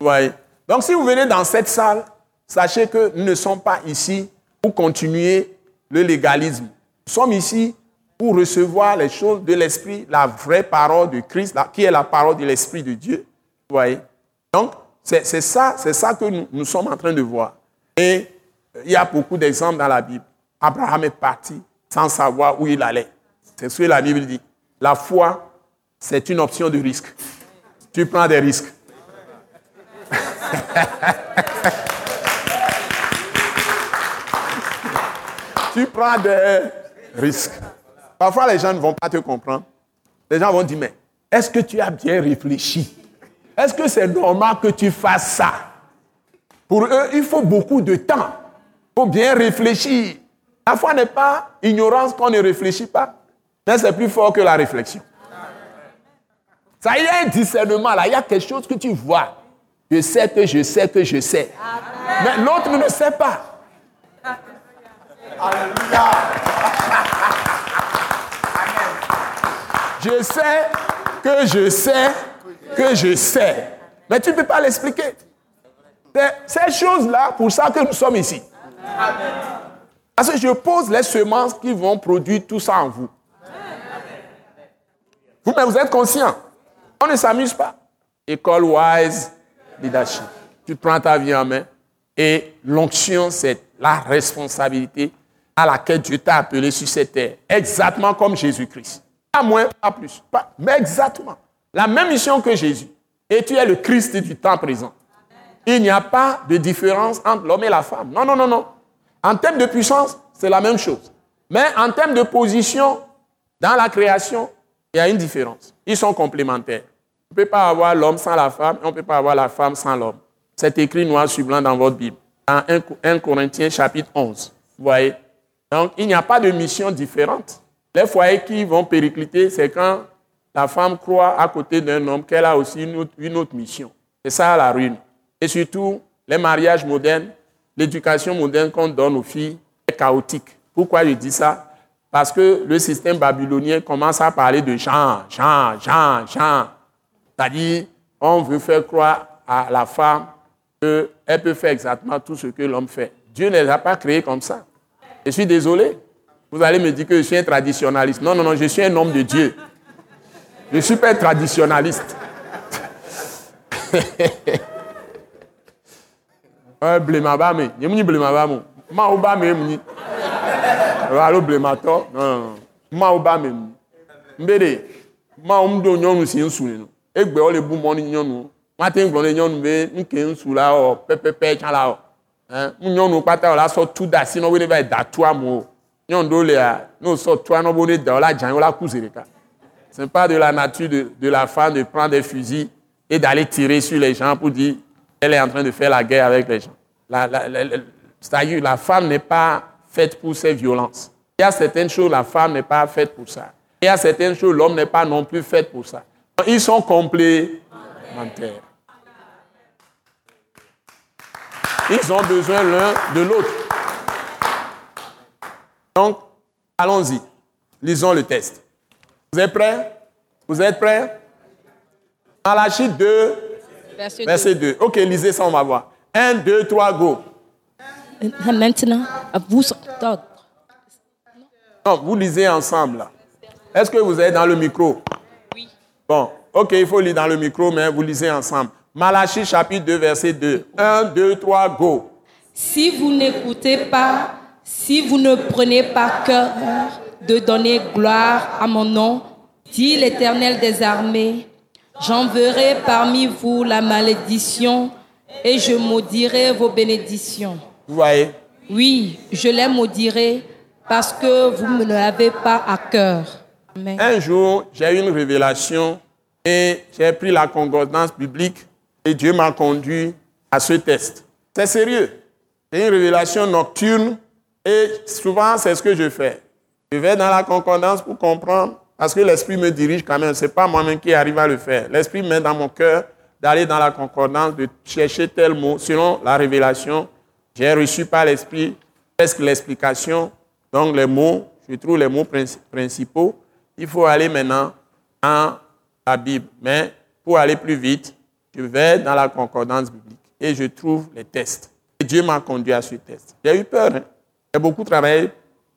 Ouais. Donc, si vous venez dans cette salle, Sachez que nous ne sommes pas ici pour continuer le légalisme. Nous sommes ici pour recevoir les choses de l'Esprit, la vraie parole de Christ, qui est la parole de l'Esprit de Dieu. Vous voyez Donc, c'est ça, c'est ça que nous, nous, sommes en train de voir. Et il y a beaucoup d'exemples dans la Bible. Abraham est parti sans savoir où il allait. C'est ce que la Bible dit. La foi, c'est une option de risque. Tu prends des risques. tu prends des risques. Parfois, les gens ne vont pas te comprendre. Les gens vont dire, mais est-ce que tu as bien réfléchi? Est-ce que c'est normal que tu fasses ça? Pour eux, il faut beaucoup de temps pour bien réfléchir. La foi n'est pas ignorance qu'on ne réfléchit pas, mais c'est plus fort que la réflexion. Ça, il y a un discernement là, il y a quelque chose que tu vois. Je sais que je sais que je sais. Mais l'autre ne sait pas. Alléluia. Je sais que je sais que je sais. Mais tu ne peux pas l'expliquer. Ces choses-là, pour ça que nous sommes ici. Parce que je pose les semences qui vont produire tout ça en vous. Vous, mais vous êtes conscient. On ne s'amuse pas. École wise leadership. Tu prends ta vie en main. Et l'onction, c'est la responsabilité à laquelle Dieu t'a appelé sur cette terre. Exactement comme Jésus-Christ. Pas moins, pas plus. Pas, mais exactement. La même mission que Jésus. Et tu es le Christ du temps présent. Il n'y a pas de différence entre l'homme et la femme. Non, non, non, non. En termes de puissance, c'est la même chose. Mais en termes de position dans la création, il y a une différence. Ils sont complémentaires. On ne peut pas avoir l'homme sans la femme, et on ne peut pas avoir la femme sans l'homme. C'est écrit noir sur blanc dans votre Bible. Dans 1 Corinthiens chapitre 11. Vous voyez? Donc, il n'y a pas de mission différente. Les foyers qui vont péricliter, c'est quand la femme croit à côté d'un homme qu'elle a aussi une autre, mission. C'est ça la ruine. Et surtout, les mariages modernes, l'éducation moderne qu'on donne aux filles est chaotique. Pourquoi je dis ça? Parce que le système babylonien commence à parler de genre, genre, genre, genre. C'est-à-dire, on veut faire croire à la femme qu'elle peut faire exactement tout ce que l'homme fait. Dieu ne les a pas créés comme ça. Je suis désolé. Vous allez me dire que je suis un traditionnaliste. Non, non, non, je suis un homme de Dieu. Je ne suis pas un traditionnaliste. Alo blémato. Non, non, non. Ma obame mni. Mbede. Ma omdo nyonu si nsu no. Egbe ole bu mo ni nyonu. Ma te ngbo ni nyonu be nke nsu la o pepepe chan la o. hein nyɔnu kpata la sɔ tu da si nɔ va da tua mo nyɔnu ɖewo lia n'o sɔ tua nɔ be da la dza la ku zi ɖeka c'est pas de la nature de, de la femme de prendre des fusils et d'aller tirer sur les gens pour dire elle est en train de faire la guerre avec les gens la, la, la, c'est-à-dire la femme n'est pas faite pour ces violences il y a certaines choses la femme n'est pas faite pour ça il y a certaines choses l'homme n'est pas non plus fait pour ça ils sont complémentaires Ils ont besoin l'un de l'autre. Donc, allons-y. Lisons le test. Vous êtes prêts? Vous êtes prêts? Malachie 2, verset, verset 2. Ok, lisez ça, on va voir. 1, 2, 3, go. Maintenant, vous... Non, vous lisez ensemble. Est-ce que vous êtes dans le micro? Oui. Bon, ok, il faut lire dans le micro, mais vous lisez ensemble. Malachie chapitre 2, verset 2. 1, 2, 3, go. Si vous n'écoutez pas, si vous ne prenez pas cœur de donner gloire à mon nom, dit l'Éternel des armées, j'enverrai parmi vous la malédiction et je maudirai vos bénédictions. Vous voyez Oui, je les maudirai parce que vous ne l'avez pas à cœur. Un jour, j'ai eu une révélation et j'ai pris la concordance biblique et Dieu m'a conduit à ce test. C'est sérieux. C'est une révélation nocturne et souvent c'est ce que je fais. Je vais dans la concordance pour comprendre parce que l'Esprit me dirige quand même. Ce n'est pas moi-même qui arrive à le faire. L'Esprit met dans mon cœur d'aller dans la concordance, de chercher tel mot. Selon la révélation, j'ai reçu par l'Esprit presque l'explication. Donc les mots, je trouve les mots principaux. Il faut aller maintenant dans la Bible. Mais pour aller plus vite, je vais dans la concordance biblique et je trouve les tests. Et Dieu m'a conduit à ce test. J'ai eu peur. Hein. J'ai beaucoup travaillé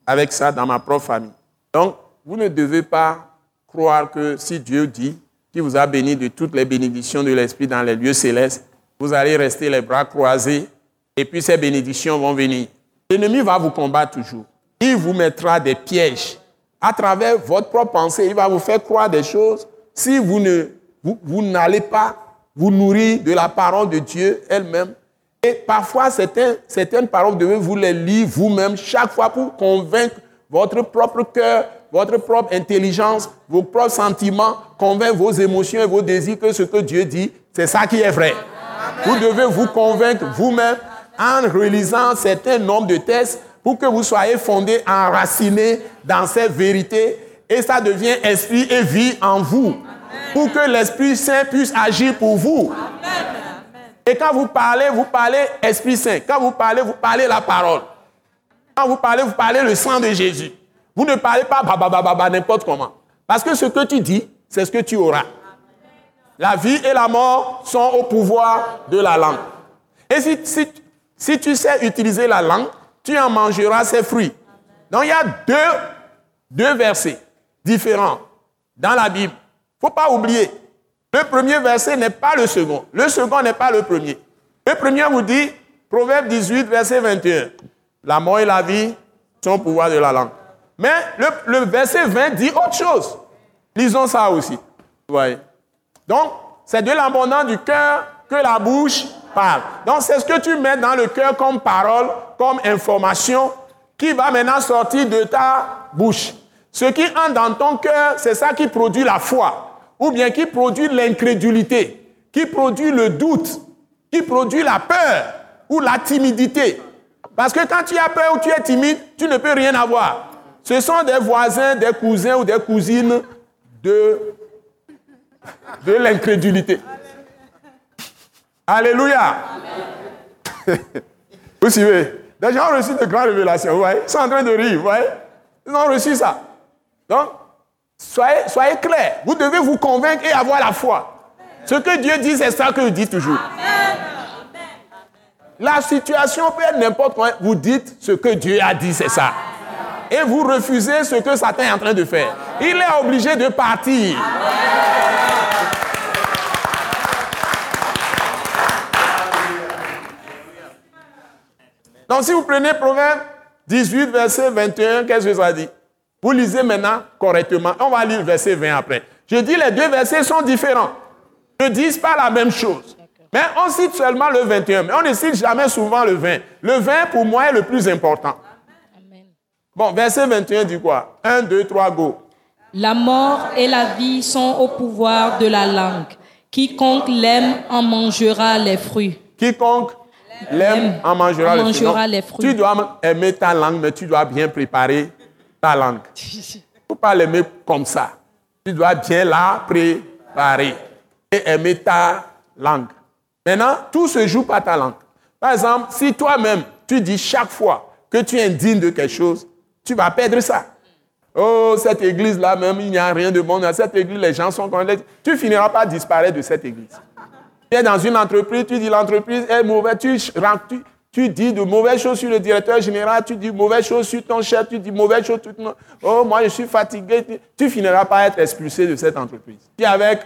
avec ça dans ma propre famille. Donc, vous ne devez pas croire que si Dieu dit qu'il vous a béni de toutes les bénédictions de l'Esprit dans les lieux célestes, vous allez rester les bras croisés et puis ces bénédictions vont venir. L'ennemi va vous combattre toujours. Il vous mettra des pièges. À travers votre propre pensée, il va vous faire croire des choses. Si vous ne vous n'allez pas vous nourrir de la parole de Dieu elle-même. Et parfois, certaines, certaines paroles, vous devez vous les lire vous-même chaque fois pour convaincre votre propre cœur, votre propre intelligence, vos propres sentiments, convaincre vos émotions et vos désirs que ce que Dieu dit, c'est ça qui est vrai. Vous devez vous convaincre vous-même en relisant certain nombre de tests pour que vous soyez fondé, enraciné dans cette vérité et ça devient esprit et vie en vous pour que l'Esprit Saint puisse agir pour vous. Et quand vous parlez, vous parlez Esprit Saint. Quand vous parlez, vous parlez la parole. Quand vous parlez, vous parlez le sang de Jésus. Vous ne parlez pas n'importe comment. Parce que ce que tu dis, c'est ce que tu auras. La vie et la mort sont au pouvoir de la langue. Et si, si tu sais utiliser la langue, tu en mangeras ses fruits. Donc il y a deux, versets différents dans la Bible ne faut pas oublier, le premier verset n'est pas le second. Le second n'est pas le premier. Le premier vous dit, Proverbe 18, verset 21, la mort et la vie sont au pouvoir de la langue. Mais le, verset 20 dit autre chose. Lisons ça aussi. voyez. Donc, c'est de l'abondance du cœur que la bouche parle. Donc, c'est ce que tu mets dans le cœur comme parole, comme information, qui va maintenant sortir de ta bouche. Ce qui entre dans ton cœur, c'est ça qui produit la foi ou bien qui produit l'incrédulité, qui produit le doute, qui produit la peur ou la timidité. Parce que quand tu as peur ou tu es timide, tu ne peux rien avoir. Ce sont des voisins, des cousins ou des cousines de, de l'incrédulité. Alléluia. vous suivez Des gens ont reçu de grandes révélations, vous voyez Ils sont en train de rire, vous voyez Ils ont reçu ça. Donc, Soyez, soyez clairs. Vous devez vous convaincre et avoir la foi. Ce que Dieu dit, c'est ça que je dis toujours. La situation peut être n'importe quoi. Vous dites ce que Dieu a dit, c'est ça. Et vous refusez ce que Satan est en train de faire. Il est obligé de partir. Donc si vous prenez Proverbe 18, verset 21, qu'est-ce que ça dit? Vous lisez maintenant correctement. On va lire le verset 20 après. Je dis les deux versets sont différents. Ne disent pas la même chose. Mais on cite seulement le 21, mais on ne cite jamais souvent le 20. Le 20, pour moi, est le plus important. Bon, verset 21 dit quoi? 1, 2, 3, go. La mort et la vie sont au pouvoir de la langue. Quiconque l'aime en mangera les fruits. Quiconque l'aime en mangera, les, fruits. mangera Non, les fruits. Tu dois aimer ta langue, mais tu dois bien préparer ta langue. Il ne faut pas l'aimer comme ça. Tu dois bien la préparer et aimer ta langue. Maintenant, tout se joue par ta langue. Par exemple, si toi-même, tu dis chaque fois que tu es indigne de quelque chose, tu vas perdre ça. Oh, cette église-là, même, il n'y a rien de bon. Dans cette église, les gens sont comme... Tu finiras par disparaître de cette église. Tu es dans une entreprise, tu dis l'entreprise est mauvaise, tu, dis de mauvaises choses sur le directeur général, tu dis de mauvaises choses sur ton chef, tu dis mauvaises choses sur ton... Oh, moi, je suis fatigué. Tu, tu finiras par être expulsé de cette entreprise. Tu es avec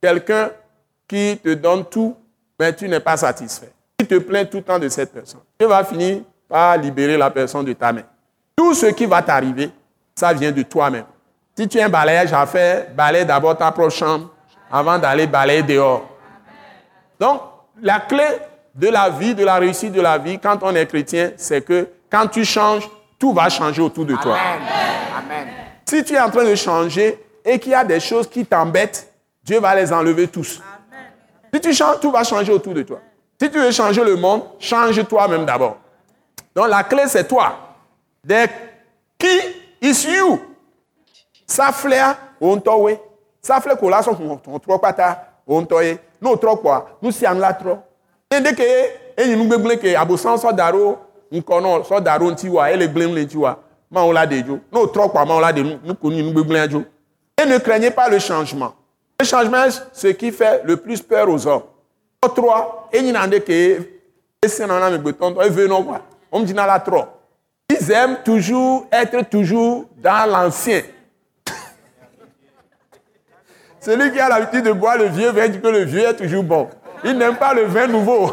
quelqu'un qui te donne tout, mais tu n'es pas satisfait. Tu te plains tout le temps de cette personne. Tu vas finir par libérer la personne de ta main. Tout ce qui va t'arriver, ça vient de toi-même. Si tu as un balayage à faire, balaye d'abord ta propre chambre avant d'aller balayer dehors. Donc, la clé de la vie, de la réussite de la vie, quand on est chrétien, c'est que quand tu changes, tout va changer autour de toi. Amen. Si tu es en train de changer et qu'il y a des choses qui t'embêtent, Dieu va les enlever tous. Si tu changes, tout va changer autour de toi. Si tu veux changer le monde, change toi-même d'abord. Donc la clé, c'est toi. The key is you? Saflea ontowe. Safle ko la so on pata ontoye. No tro kwa, nu si an la ke enyi nu gbegble ke abosan so daro nkono so daro nti wa ele le la. No la de nu nu. Et ne craignez pas le changement. Le changement est ce qui fait le plus peur aux hommes. Nande ke na na la. Ils aiment toujours être toujours dans l'ancien. Celui qui a l'habitude de boire le vieux vin dit que le vieux est toujours bon. Il n'aime pas le vin nouveau.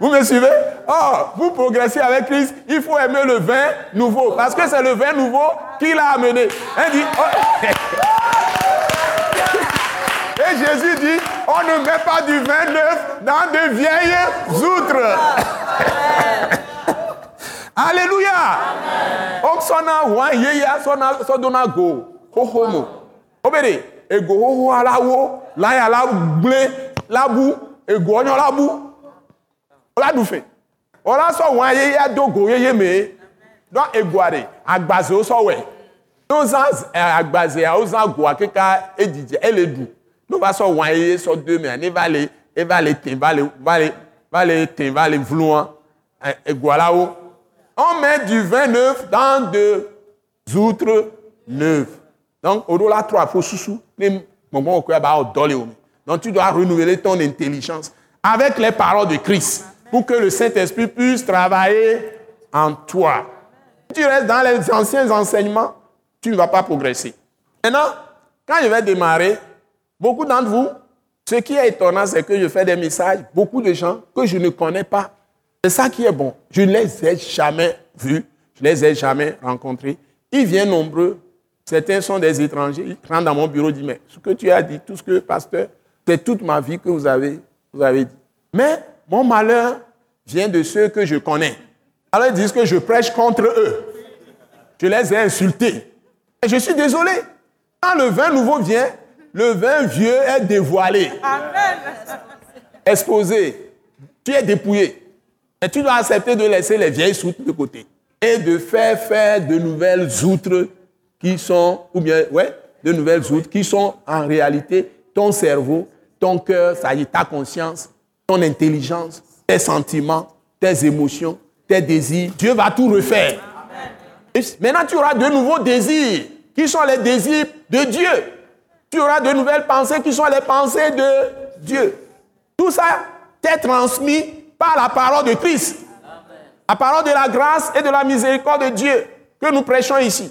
Vous me suivez? Oh, vous progressez avec Christ, il faut aimer le vin nouveau. Parce que c'est le vin nouveau qui l'a amené. Il dit, oh. Et Jésus dit, on ne met pas du vin neuf dans de vieilles outres. Alléluia. On Obere ego hoho alawo ego so wa yeya dogo yeye me. Don ego on met du vin neuf dans de outres neuves. Donc, au la trois faut sous Donc, tu dois renouveler ton intelligence avec les paroles de Christ pour que le Saint-Esprit puisse travailler en toi. Si tu restes dans les anciens enseignements, tu ne vas pas progresser. Maintenant, quand je vais démarrer, beaucoup d'entre vous, ce qui est étonnant, c'est que je fais des messages, beaucoup de gens que je ne connais pas, c'est ça qui est bon. Je ne les ai jamais vus, je ne les ai jamais rencontrés. Ils viennent nombreux. Certains sont des étrangers. Ils rentrent dans mon bureau et disent, mais ce que tu as dit, tout ce que, pasteur, c'est toute ma vie que vous avez, vous avez dit. Mais mon malheur vient de ceux que je connais. Alors ils disent que je prêche contre eux. Je les ai insultés. Et je suis désolé. Quand le vin nouveau vient, le vin vieux est dévoilé. Exposé. Tu es dépouillé. Et tu dois accepter de laisser les vieilles outres de côté et de faire faire de nouvelles outres qui sont, ou bien, ouais, de nouvelles outres qui sont en réalité ton cerveau, ton cœur, ça y est, ta conscience, ton intelligence, tes sentiments, tes émotions, tes désirs. Dieu va tout refaire. Et maintenant, tu auras de nouveaux désirs qui sont les désirs de Dieu. Tu auras de nouvelles pensées qui sont les pensées de Dieu. Tout ça t'est transmis par la parole de Christ. La parole de la grâce et de la miséricorde de Dieu que nous prêchons ici.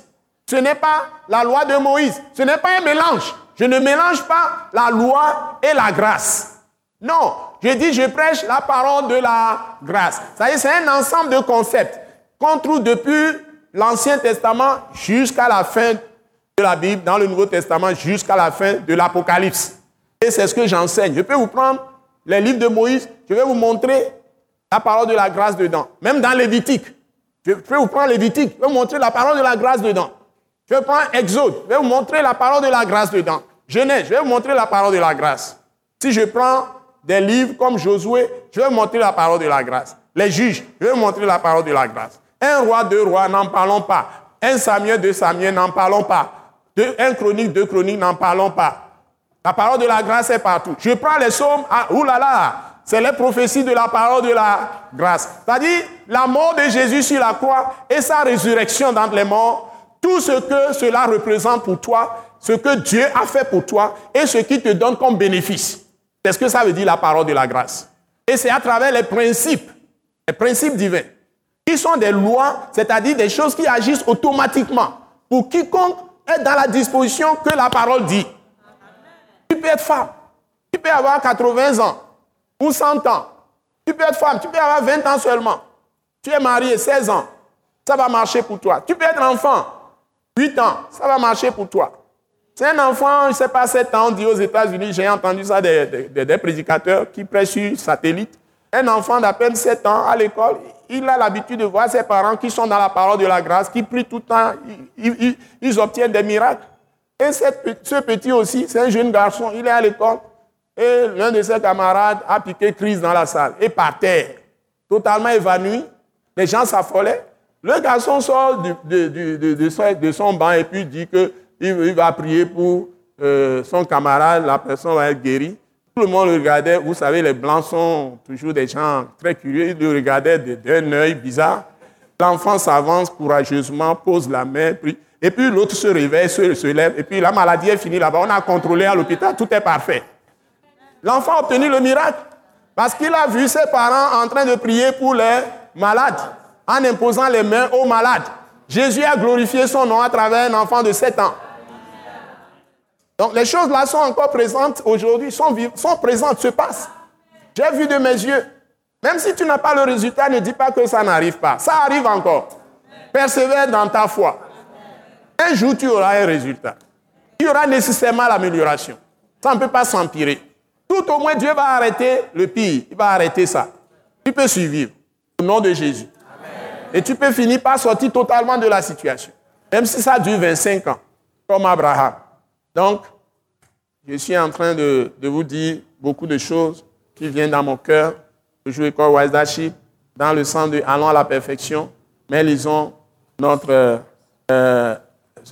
Ce n'est pas la loi de Moïse. Ce n'est pas un mélange. Je ne mélange pas la loi et la grâce. Non, je dis je prêche la parole de la grâce. Ça y est, c'est un ensemble de concepts qu'on trouve depuis l'Ancien Testament jusqu'à la fin de la Bible, dans le Nouveau Testament jusqu'à la fin de l'Apocalypse. Et c'est ce que j'enseigne. Je peux vous prendre les livres de Moïse, je vais vous montrer la parole de la grâce dedans. Même dans Lévitique. Je peux vous prendre Lévitique, je vais vous montrer la parole de la grâce dedans. Je prendre Exode, je vais vous montrer la parole de la grâce dedans. Genèse, je vais vous montrer la parole de la grâce. Si je prends des livres comme Josué, je vais vous montrer la parole de la grâce. Les juges, je vais vous montrer la parole de la grâce. Un roi, deux rois, n'en parlons pas. Un Samuel, deux Samuel, n'en parlons pas. un chronique, deux chroniques, n'en parlons pas. La parole de la grâce est partout. Je prends les psaumes, ah, oulala, c'est les prophéties de la parole de la grâce. C'est-à-dire la mort de Jésus sur la croix et sa résurrection dans les morts, tout ce que cela représente pour toi, ce que Dieu a fait pour toi et ce qui te donne comme bénéfice. C'est ce que ça veut dire la parole de la grâce. Et c'est à travers les principes, les principes divins, qui sont des lois, c'est-à-dire des choses qui agissent automatiquement pour quiconque est dans la disposition que la parole dit. Tu peux être femme, tu peux avoir 80 ans ou 100 ans. Tu peux être femme, tu peux avoir 20 ans seulement. Tu es marié, 16 ans, ça va marcher pour toi. Tu peux être enfant, 8 ans, ça va marcher pour toi. C'est un enfant, je ne sais pas, 7 ans, dit aux États-Unis, j'ai entendu ça des, des, prédicateurs qui prêchent sur satellite. Un enfant d'à peine 7 ans à l'école, il a l'habitude de voir ses parents qui sont dans la parole de la grâce, qui prient tout le temps, ils, obtiennent des miracles. Et ce petit aussi, c'est un jeune garçon, il est à l'école, et l'un de ses camarades a piqué crise dans la salle, et par terre, totalement évanoui. Les gens s'affolaient. Le garçon sort de, son banc et puis dit que il, va prier pour euh, son camarade, la personne va être guérie. Tout le monde le regardait. Vous savez, les blancs sont toujours des gens très curieux. Ils le regardaient d'un œil bizarre. L'enfant s'avance courageusement, pose la main, prie. Et puis l'autre se réveille, se, lève. Et puis la maladie est finie là-bas. On a contrôlé à l'hôpital, tout est parfait. L'enfant a obtenu le miracle parce qu'il a vu ses parents en train de prier pour les malades, en imposant les mains aux malades. Jésus a glorifié son nom à travers un enfant de 7 ans. Donc les choses là sont encore présentes aujourd'hui, sont, sont présentes, se passent. J'ai vu de mes yeux. Même si tu n'as pas le résultat, ne dis pas que ça n'arrive pas. Ça arrive encore. Persévère dans ta foi. Un jour, tu auras un résultat. Il y aura nécessairement l'amélioration. Ça ne peut pas s'empirer. Tout au moins, Dieu va arrêter le pire. Il va arrêter ça. Tu peux survivre. Au nom de Jésus. Et tu peux finir par sortir totalement de la situation. Même si ça dure 25 ans, comme Abraham. Donc, je suis en train de, vous dire beaucoup de choses qui viennent dans mon cœur. Je joue école Wise dans le sens de allons à la perfection, mais lisons notre euh,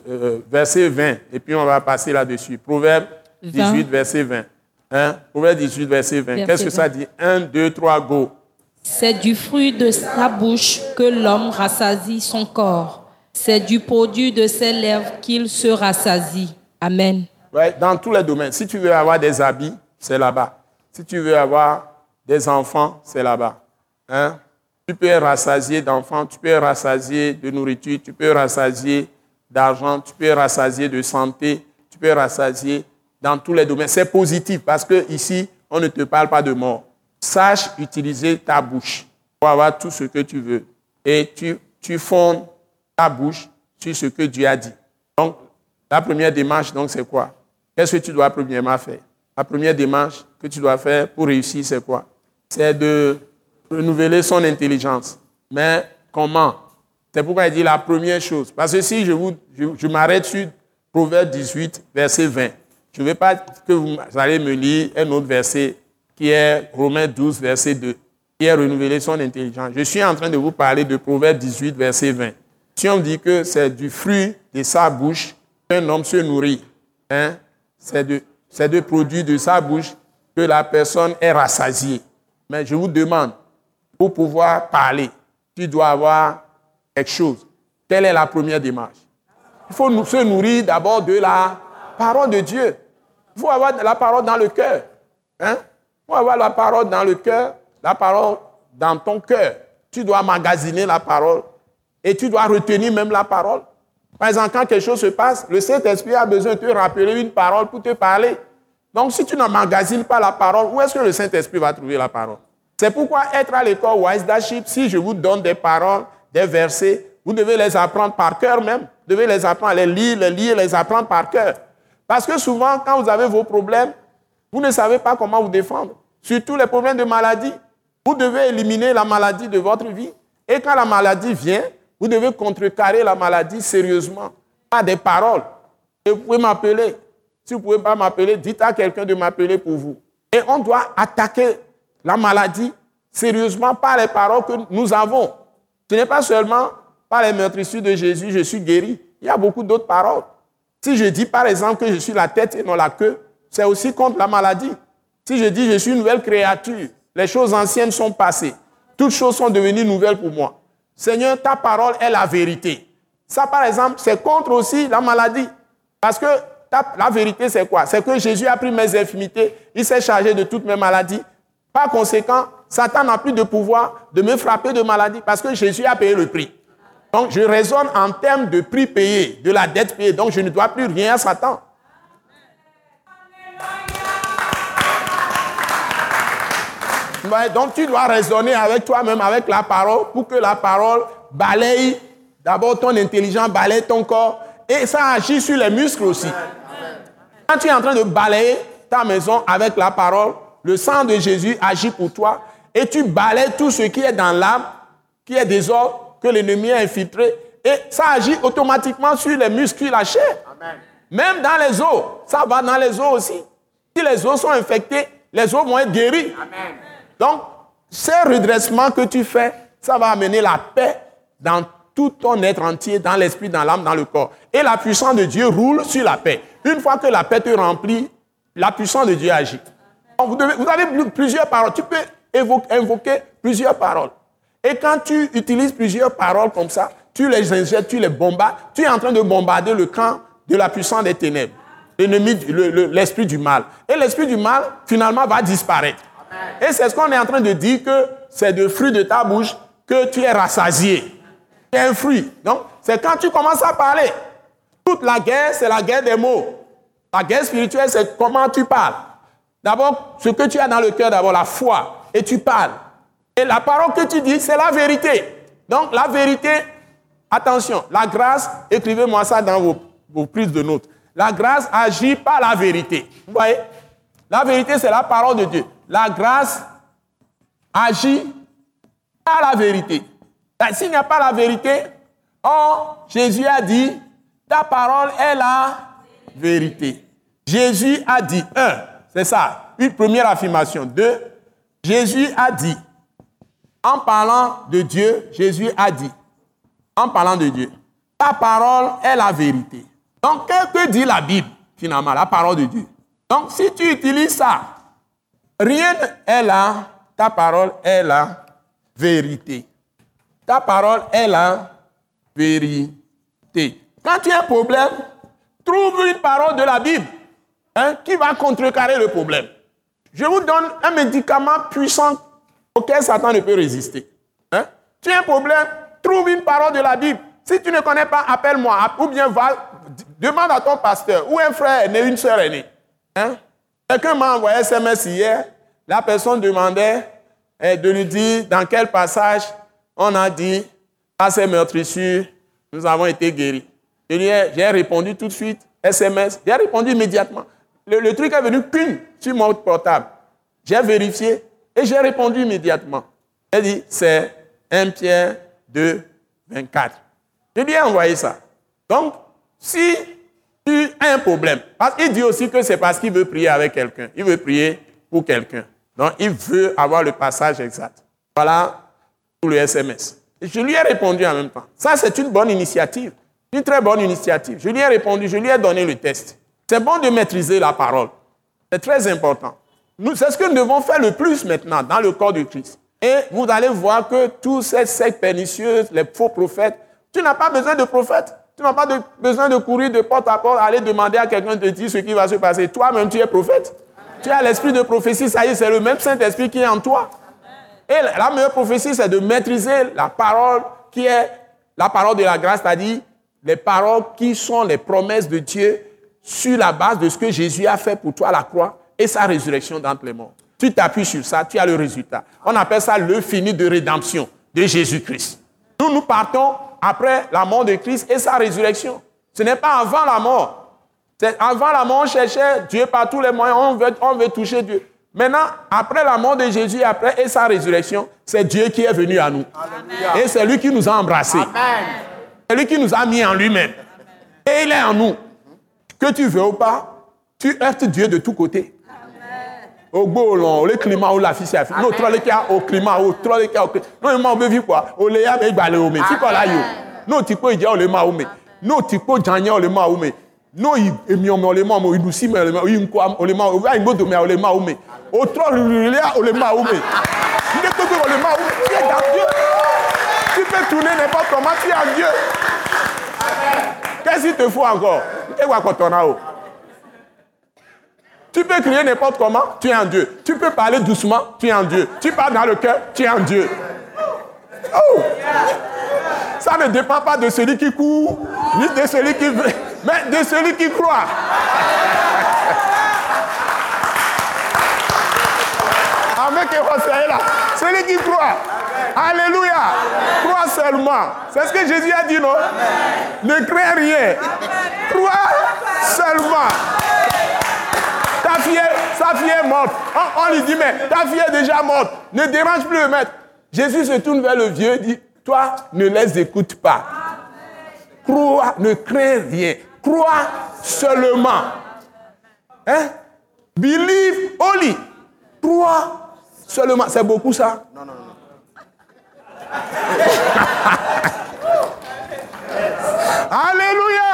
euh, verset 20, et puis on va passer là-dessus. Proverbe 18, verset 20. Hein? Proverbe 18, verset 20. Qu'est-ce que ça dit? 1, 2, 3, go. C'est du fruit de sa bouche que l'homme rassasie son corps. C'est du produit de ses lèvres qu'il se rassasie. Amen. dans tous les domaines. Si tu veux avoir des habits, c'est là-bas. Si tu veux avoir des enfants, c'est là-bas. Hein? Tu peux rassasier d'enfants, tu peux rassasier de nourriture, tu peux rassasier d'argent, tu peux rassasier de santé, tu peux rassasier dans tous les domaines. C'est positif parce que ici, on ne te parle pas de mort. Sache utiliser ta bouche pour avoir tout ce que tu veux. Et tu, tu fondes ta bouche sur ce que Dieu a dit. Donc, la première démarche, donc, c'est quoi? Qu'est-ce que tu dois premièrement faire? La première démarche que tu dois faire pour réussir, c'est quoi? C'est de renouveler son intelligence. Mais comment? C'est pourquoi il dit la première chose. Parce que si je, vous, je, m'arrête sur Proverbe 18, verset 20, je ne veux pas que vous allez me lire un autre verset qui est Romains 12, verset 2, qui est renouveler son intelligence. Je suis en train de vous parler de Proverbe 18, verset 20. Si on dit que c'est du fruit de sa bouche qu'un homme se nourrit, hein, c'est de, de produits de sa bouche que la personne est rassasiée. Mais je vous demande, pour pouvoir parler, tu dois avoir quelque chose. Quelle est la première démarche Il faut se nourrir d'abord de la parole de Dieu. Il faut avoir la parole dans le cœur. Hein? Faut avoir la parole dans le cœur, la parole dans ton cœur. Tu dois magasiner la parole et tu dois retenir même la parole. Par exemple, quand quelque chose se passe, le Saint-Esprit a besoin de te rappeler une parole pour te parler. Donc, si tu n'emmagasines pas la parole, où est-ce que le Saint-Esprit va trouver la parole? C'est pourquoi être à l'école Wise si je vous donne des paroles, des versets, vous devez les apprendre par cœur même. Vous devez les apprendre, les lire, les lire, les apprendre par cœur. Parce que souvent, quand vous avez vos problèmes, Vous ne savez pas comment vous défendre. Surtout les problèmes de maladie. Vous devez éliminer la maladie de votre vie. Et quand la maladie vient, vous devez contrecarrer la maladie sérieusement, pas des paroles. Et vous pouvez m'appeler. Si vous ne pouvez pas m'appeler, dites à quelqu'un de m'appeler pour vous. Et on doit attaquer la maladie sérieusement par les paroles que nous avons. Ce n'est pas seulement par les meurtrissures de Jésus, je suis guéri. Il y a beaucoup d'autres paroles. Si je dis par exemple que je suis la tête et non la queue, c'est aussi contre la maladie. Si je dis je suis une nouvelle créature, les choses anciennes sont passées. Toutes choses sont devenues nouvelles pour moi. Seigneur, ta parole est la vérité. Ça, par exemple, c'est contre aussi la maladie. Parce que la vérité, c'est quoi? C'est que Jésus a pris mes infimités, il s'est chargé de toutes mes maladies. Par conséquent, Satan n'a plus de pouvoir de me frapper de maladie parce que Jésus a payé le prix. Donc, je raisonne en termes de prix payé, de la dette payée. Donc, je ne dois plus rien à Satan. Donc tu dois raisonner avec toi-même, avec la parole, pour que la parole balaye d'abord ton intelligence, balaye ton corps, et ça agit sur les muscles aussi. Quand tu es en train de balayer ta maison avec la parole, le sang de Jésus agit pour toi, et tu balayes tout ce qui est dans l'âme, qui est désordre, que l'ennemi a infiltré, et ça agit automatiquement sur les muscles, la chair. Même dans les os, ça va dans les os aussi. Si les os sont infectés, les os vont être guéris. Amen. Donc, ces redressements que tu fais, ça va amener la paix dans tout ton être entier, dans l'esprit, dans l'âme, dans le corps. Et la puissance de Dieu roule sur la paix. Une fois que la paix te remplit, la puissance de Dieu agit. vous, vous, avez plusieurs paroles. Tu peux invoquer plusieurs paroles. Et quand tu utilises plusieurs paroles comme ça, tu les injectes, tu les bombardes, tu es en train de bombarder le camp de la puissance des ténèbres, l'ennemi, l'esprit du mal. Et l'esprit du mal, finalement, va disparaître. Et c'est ce qu'on est en train de dire que c'est de fruit de ta bouche que tu es rassasié. C'est un fruit. Donc, c'est quand tu commences à parler. Toute la guerre, c'est la guerre des mots. La guerre spirituelle, c'est comment tu parles. D'abord, ce que tu as dans le cœur, d'abord la foi, et tu parles. Et la parole que tu dis, c'est la vérité. Donc, la vérité, attention, la grâce, écrivez-moi ça dans vos, vos prises de notes. La grâce agit par la vérité. Vous voyez? La vérité, c'est la parole de Dieu la grâce agit par la vérité. Ben, s'il n'y a pas la vérité, oh, Jésus a dit, ta parole est la vérité. Jésus a dit, un, c'est ça, une première affirmation. Deux, Jésus a dit, en parlant de Dieu, Jésus a dit, en parlant de Dieu, ta parole est la vérité. Donc, qu'est-ce que dit la Bible, finalement, la parole de Dieu? Donc, si tu utilises ça Rien est là, ta parole est la vérité. Ta parole est la vérité. Quand tu as un problème, trouve une parole de la Bible hein, qui va contrecarrer le problème. Je vous donne un médicament puissant auquel Satan ne peut résister. Hein. Tu as un problème, trouve une parole de la Bible. Si tu ne connais pas, appelle-moi ou bien demande à ton pasteur ou un frère aîné, une soeur aînée. Hein. Quelqu'un m'a envoyé SMS hier. La personne demandait eh, de lui dire dans quel passage on a dit à ces meurtrissures, nous avons été guéris. J'ai répondu tout de suite, SMS, j'ai répondu immédiatement. Le, truc est venu ping sur mon portable. J'ai vérifié et j'ai répondu immédiatement. Elle dit, c'est 1 Pierre 2, 24. Je lui ai envoyé ça. Donc, si as un problème. Parce qu'il dit aussi que c'est parce qu'il veut prier avec quelqu'un. Il veut prier pour quelqu'un. Donc, il veut avoir le passage exact. Voilà pour le SMS. je lui ai répondu en même temps. Ça, c'est une bonne initiative. Une très bonne initiative. Je lui ai répondu, je lui ai donné le test. C'est bon de maîtriser la parole. C'est très important. C'est ce que nous devons faire le plus maintenant dans le corps de Christ. Et vous allez voir que tous ces sectes pernicieuses, les faux prophètes, tu n'as pas besoin de prophètes. Tu n'as pas besoin de courir de porte à porte, aller demander à quelqu'un de dire ce qui va se passer. Toi-même, tu es prophète. Tu as l'esprit de prophétie, ça y est, c'est le même Saint-Esprit qui est en toi. Et la meilleure prophétie, c'est de maîtriser la parole qui est la parole de la grâce, c'est-à-dire les paroles qui sont les promesses de Dieu sur la base de ce que Jésus a fait pour toi à la croix et sa résurrection d'entre les morts. Tu t'appuies sur ça, tu as le résultat. On appelle ça le fini de rédemption de Jésus-Christ. Nous, nous partons après la mort de Christ et sa résurrection. Ce n'est pas avant la mort. Avant la mort, on cherchait Dieu par tous les moyens, on veut, on veut toucher Dieu. Maintenant, après la mort de Jésus après, et sa résurrection, c'est Dieu qui est venu à nous. Et c'est lui qui nous a embrassés. C'est lui qui nous a mis en lui-même. Et il est en nous. Que tu veux ou pas, tu heurtes Dieu de tous côtés. Au beau le climat ou la fille Non, trop le cas au climat ou trop le cas au climat. Non, il m'a vu quoi. Au léa, mais il va au mais. Si quoi là, yo. Non, tu peux dire au léma mais. Non, tu peux dire au léma mais. Non, il est au léma ou il nous si mais il quoi au léma il me au léma ou mais. Au trop le léa au léma mais. Tu ne peux pas au léma ou tu es dans Dieu. Tu peux tourner n'importe comment, tu es en Dieu. Qu'est-ce qu'il te faut encore? Et quoi quand on a tu peux crier n'importe comment, tu es en Dieu. Tu peux parler doucement, tu es en Dieu. Tu parles dans le cœur, tu es en Dieu. Oh! Ça ne dépend pas de celui qui court, ni de celui qui veut, mais de celui qui croit. Avec là. Celui qui croit. Alléluia. Crois seulement. C'est ce que Jésus a dit, non? Ne crains rien. Crois seulement. Ta fille, sa fille est morte. On, lui dit, mais ta fille est déjà morte. Ne dérange plus le maître. Jésus se tourne vers le vieux et dit, toi, ne les écoute pas. Crois, ne crains rien. Crois seulement. Hein? Believe only. Crois seulement. C'est beaucoup ça? Non, non, non. Alléluia!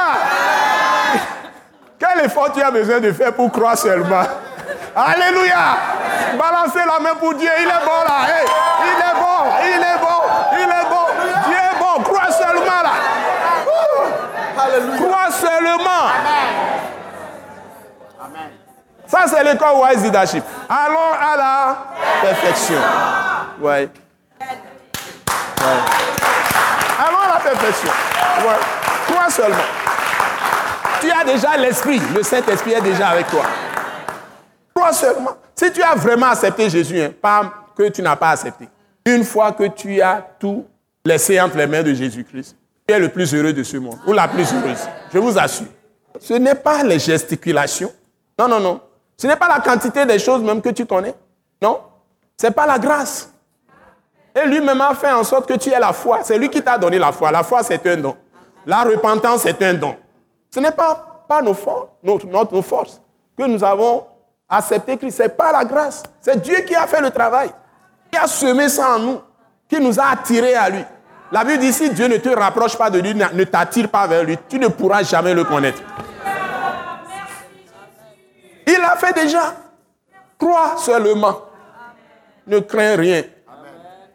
Quel effort tu as besoin de faire pour croire seulement? Alléluia! Balancez la main pour Dieu, il est bon là. il est bon, il est bon, il est bon. Dieu est bon, crois seulement là. Crois seulement. Amen. Ça, c'est l'école Wise Leadership. Allons à la perfection. Ouais. ouais. Allons à la perfection. Ouais. Crois seulement tu as déjà l'Esprit, le Saint-Esprit est déjà avec toi. Crois seulement. Si tu as vraiment accepté Jésus, hein, pas que tu n'as pas accepté, une fois que tu as tout laissé entre les mains de Jésus-Christ, tu es le plus heureux de ce monde, ou la plus heureuse. Je vous assure. Ce n'est pas les gesticulations. Non, non, non. Ce n'est pas la quantité des choses même que tu connais. Non. Ce n'est pas la grâce. Et lui-même a fait en sorte que tu aies la foi. C'est lui qui t'a donné la foi. La foi, c'est un don. La repentance, c'est un don. Ce n'est pas par nos forces, notre, que nous avons accepté Christ. Ce n'est pas la grâce. C'est Dieu qui a fait le travail. Qui a semé ça en nous. Qui nous a attirés à lui. La Bible dit si Dieu ne te rapproche pas de lui, ne t'attire pas vers lui, tu ne pourras jamais le connaître. Il l'a fait déjà. Crois seulement. Ne crains rien.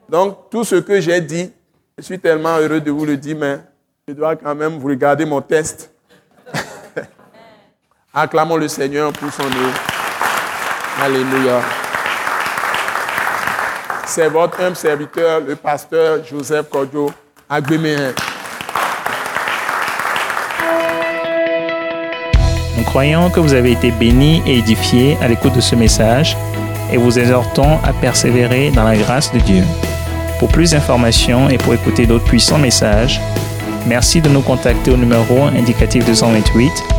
Donc, tout ce que j'ai dit, je suis tellement heureux de vous le dire, mais je dois quand même vous regarder mon test. Acclamons le Seigneur pour son nom. Alléluia. C'est votre humble serviteur, le pasteur Joseph Kodjo Agbéméen. Nous croyons que vous avez été bénis et édifiés à l'écoute de ce message et vous exhortons à persévérer dans la grâce de Dieu. Pour plus d'informations et pour écouter d'autres puissants messages, merci de nous contacter au numéro indicatif 228